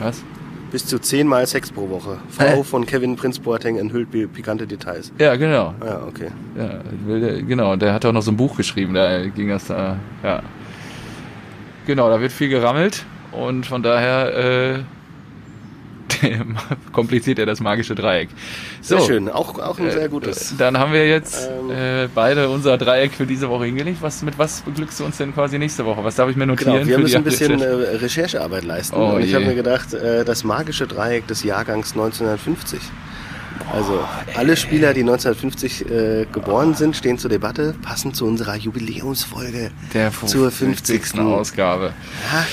was? Bis zu zehnmal Sex pro Woche. Frau Äh. von Kevin Prinz Boateng enthüllt pi- pikante Details. Ja, genau. Ja, okay. Ja, genau, der hat auch noch so ein Buch geschrieben, da ging das da, ja. Genau, da wird viel gerammelt und von daher äh, kompliziert er das magische Dreieck. Sehr So, schön. Auch, auch ein sehr gutes. Äh, Dann haben wir jetzt Ähm. äh, beide unser Dreieck für diese Woche hingelegt. Was, mit was beglückst du uns denn quasi nächste Woche? Was darf ich mir notieren? Genau, wir müssen ein bisschen Recherche? äh, Recherchearbeit leisten. Oh und ich habe mir gedacht, äh, das magische Dreieck des Jahrgangs 1950. Also alle Spieler, die 1950 äh, geboren sind, stehen zur Debatte, passend zu unserer Jubiläumsfolge Der zur 50. Ausgabe. Ja,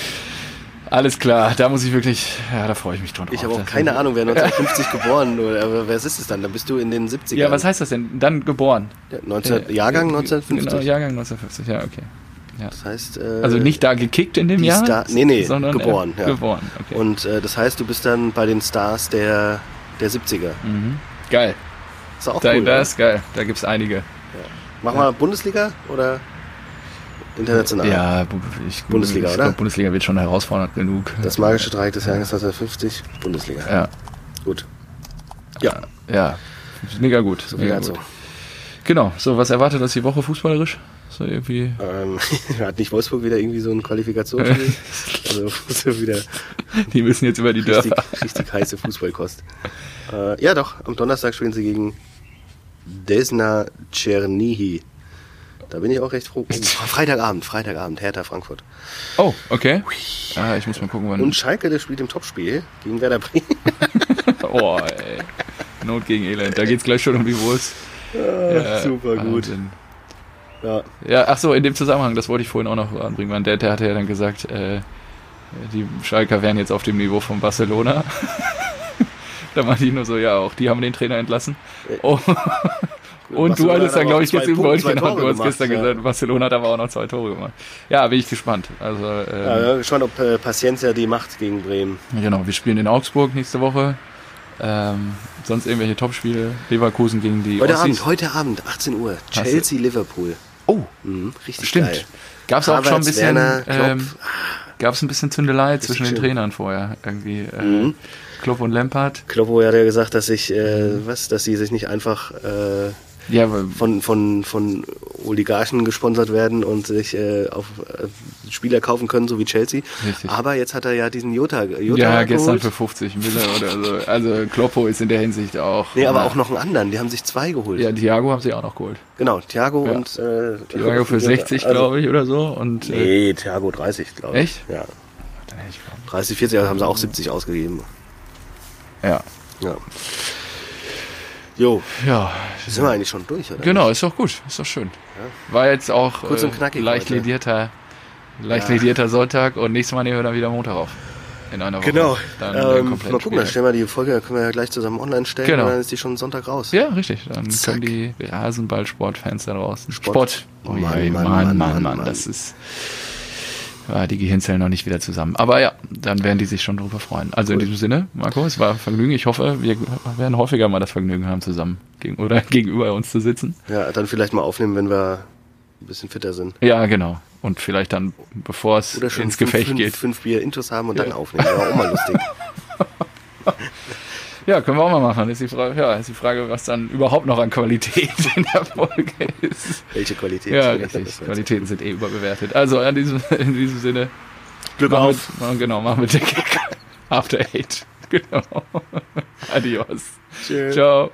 Alles klar, da muss ich wirklich, ja, da freue ich mich drüber. ich habe auch keine Ahnung, wer 1950 geboren wurde, aber wer ist es dann? Dann bist du in den 70ern. Ja, was heißt das denn? Dann geboren. Ja, 19, Äh, Jahrgang äh, 1950. Genau, Jahrgang 1950, ja, okay. Ja. Das heißt, äh, Also nicht da gekickt in dem Jahr? Star- nee, nee, sondern geboren, Äh, ja. Geboren, okay. und äh, das heißt, du bist dann bei den Stars der, der 70er. mhm. Geil. Ist auch Da, cool. das ist geil. Da gibt's einige. Machen wir Bundesliga oder international? Ja, ich, Bundesliga, ich oder? Glaub, Bundesliga wird schon herausfordernd genug. Das magische Dreieck des Jahres 1950, Bundesliga. Ja, Gut. Ja, ja. Mega gut. so mega gut. Genau. So, was erwartet uns die Woche fußballerisch? So irgendwie. Ähm, hat nicht Wolfsburg wieder irgendwie so ein Qualifikationsspiel? also so wieder Die müssen jetzt über die richtig, Dörfer. richtig heiße Fußballkost. Äh, ja doch, am Donnerstag spielen sie gegen Desna Czernihi. Da bin ich auch recht froh. Oh, Freitagabend, Freitagabend, Hertha Frankfurt. Oh, okay. Ah, ich muss mal gucken, wann. Und Schalke, der spielt im Topspiel gegen Werder Bremen. Oh, ey. Not gegen Elend. Da geht's gleich schon um die Wurst. Ja, super gut. Wahnsinn. Ja, Ja, ach so, in dem Zusammenhang, das wollte ich vorhin auch noch anbringen. Man, der, der hatte ja dann gesagt, äh, die Schalker wären jetzt auf dem Niveau von Barcelona. da meinte ich nur so, ja, auch die haben den Trainer entlassen. Oh. Und du hattest hat dann, glaube ich, jetzt Punkte, zwei genau, du hast gestern ja. gesagt, Barcelona hat aber auch noch zwei Tore gemacht. Ja, bin ich gespannt. Also, ja, ähm, ja gespannt, ob äh, Paciencia die macht gegen Bremen. genau, wir spielen in Augsburg nächste Woche. Ähm, sonst irgendwelche Topspiele. Leverkusen gegen die Heute Ossis. Abend, heute Abend, 18 Uhr, du- Chelsea Liverpool. Oh, Mhm, richtig stimmt. geil. Gab es auch schon ein bisschen, ähm, gab es ein bisschen Zündelei zwischen den. Trainern vorher irgendwie. Äh, Mhm. Klopp und Lampard. Kloppo hat ja gesagt, dass sich, äh, was, dass sie sich nicht einfach äh, Ja, von, von, von Oligarchen gesponsert werden und sich äh, auf äh, Spieler kaufen können, so wie Chelsea. Richtig. Aber jetzt hat er ja diesen Jota, Jota ja geholt. gestern für 50 Mille oder so. Also Kloppo ist in der Hinsicht auch. Nee, aber ja. auch noch einen anderen. Die haben sich zwei geholt. Ja, Thiago haben sie auch noch geholt. Genau, Thiago Ja. und äh, Thiago für 60, also, glaube ich, oder so. Und, äh, Nee, Thiago 30, glaube ich. Echt? Ja. geglaubt. 30, 40, also haben sie auch 70 ausgegeben. Ja. Ja. Jo. Ja. Sind wir eigentlich schon durch, oder? Genau, ist doch gut, ist doch schön. Ja. War jetzt auch Kurz und äh, knackig äh, leicht ledierter, leicht ja. ledierter Sonntag und nächstes Mal nehmen wir dann wieder Montag auf. In einer Woche. Genau. Dann, ähm, äh, mal gucken, dann stellen wir die Folge, können wir ja gleich zusammen online stellen genau. und dann ist die schon Sonntag raus. Ja, richtig. Dann Zack. können die Rasenball-Sportfans da draußen. Sport. Sport. Oh Mann, Mann, Mann, Mann, Mann, Mann, Mann, das ist. Ja, die Gehirnzellen noch nicht wieder zusammen. Aber ja, dann werden die sich schon drüber freuen. Also in Cool. diesem Sinne, Marco, es war ein Vergnügen. Ich hoffe, wir werden häufiger mal das Vergnügen haben, zusammen gegen, oder gegenüber uns zu sitzen. Ja, dann vielleicht mal aufnehmen, wenn wir ein bisschen fitter sind. Ja, genau. Und vielleicht dann, bevor es Oder schon ins fünf, Gefecht fünf, geht. fünf Bier Intus haben und dann aufnehmen. Wäre auch mal lustig. Ja, können wir auch mal machen. Ist die Frage, ja, ist die Frage, was dann überhaupt noch an Qualität in der Folge ist. Welche Qualität? Ja, richtig. Qualitäten sind eh überbewertet. Also in diesem, in diesem Sinne. Glück machen auf. Machen- genau, machen wir den Kick. After Eight. Genau. Adios. Tschüss. Ciao.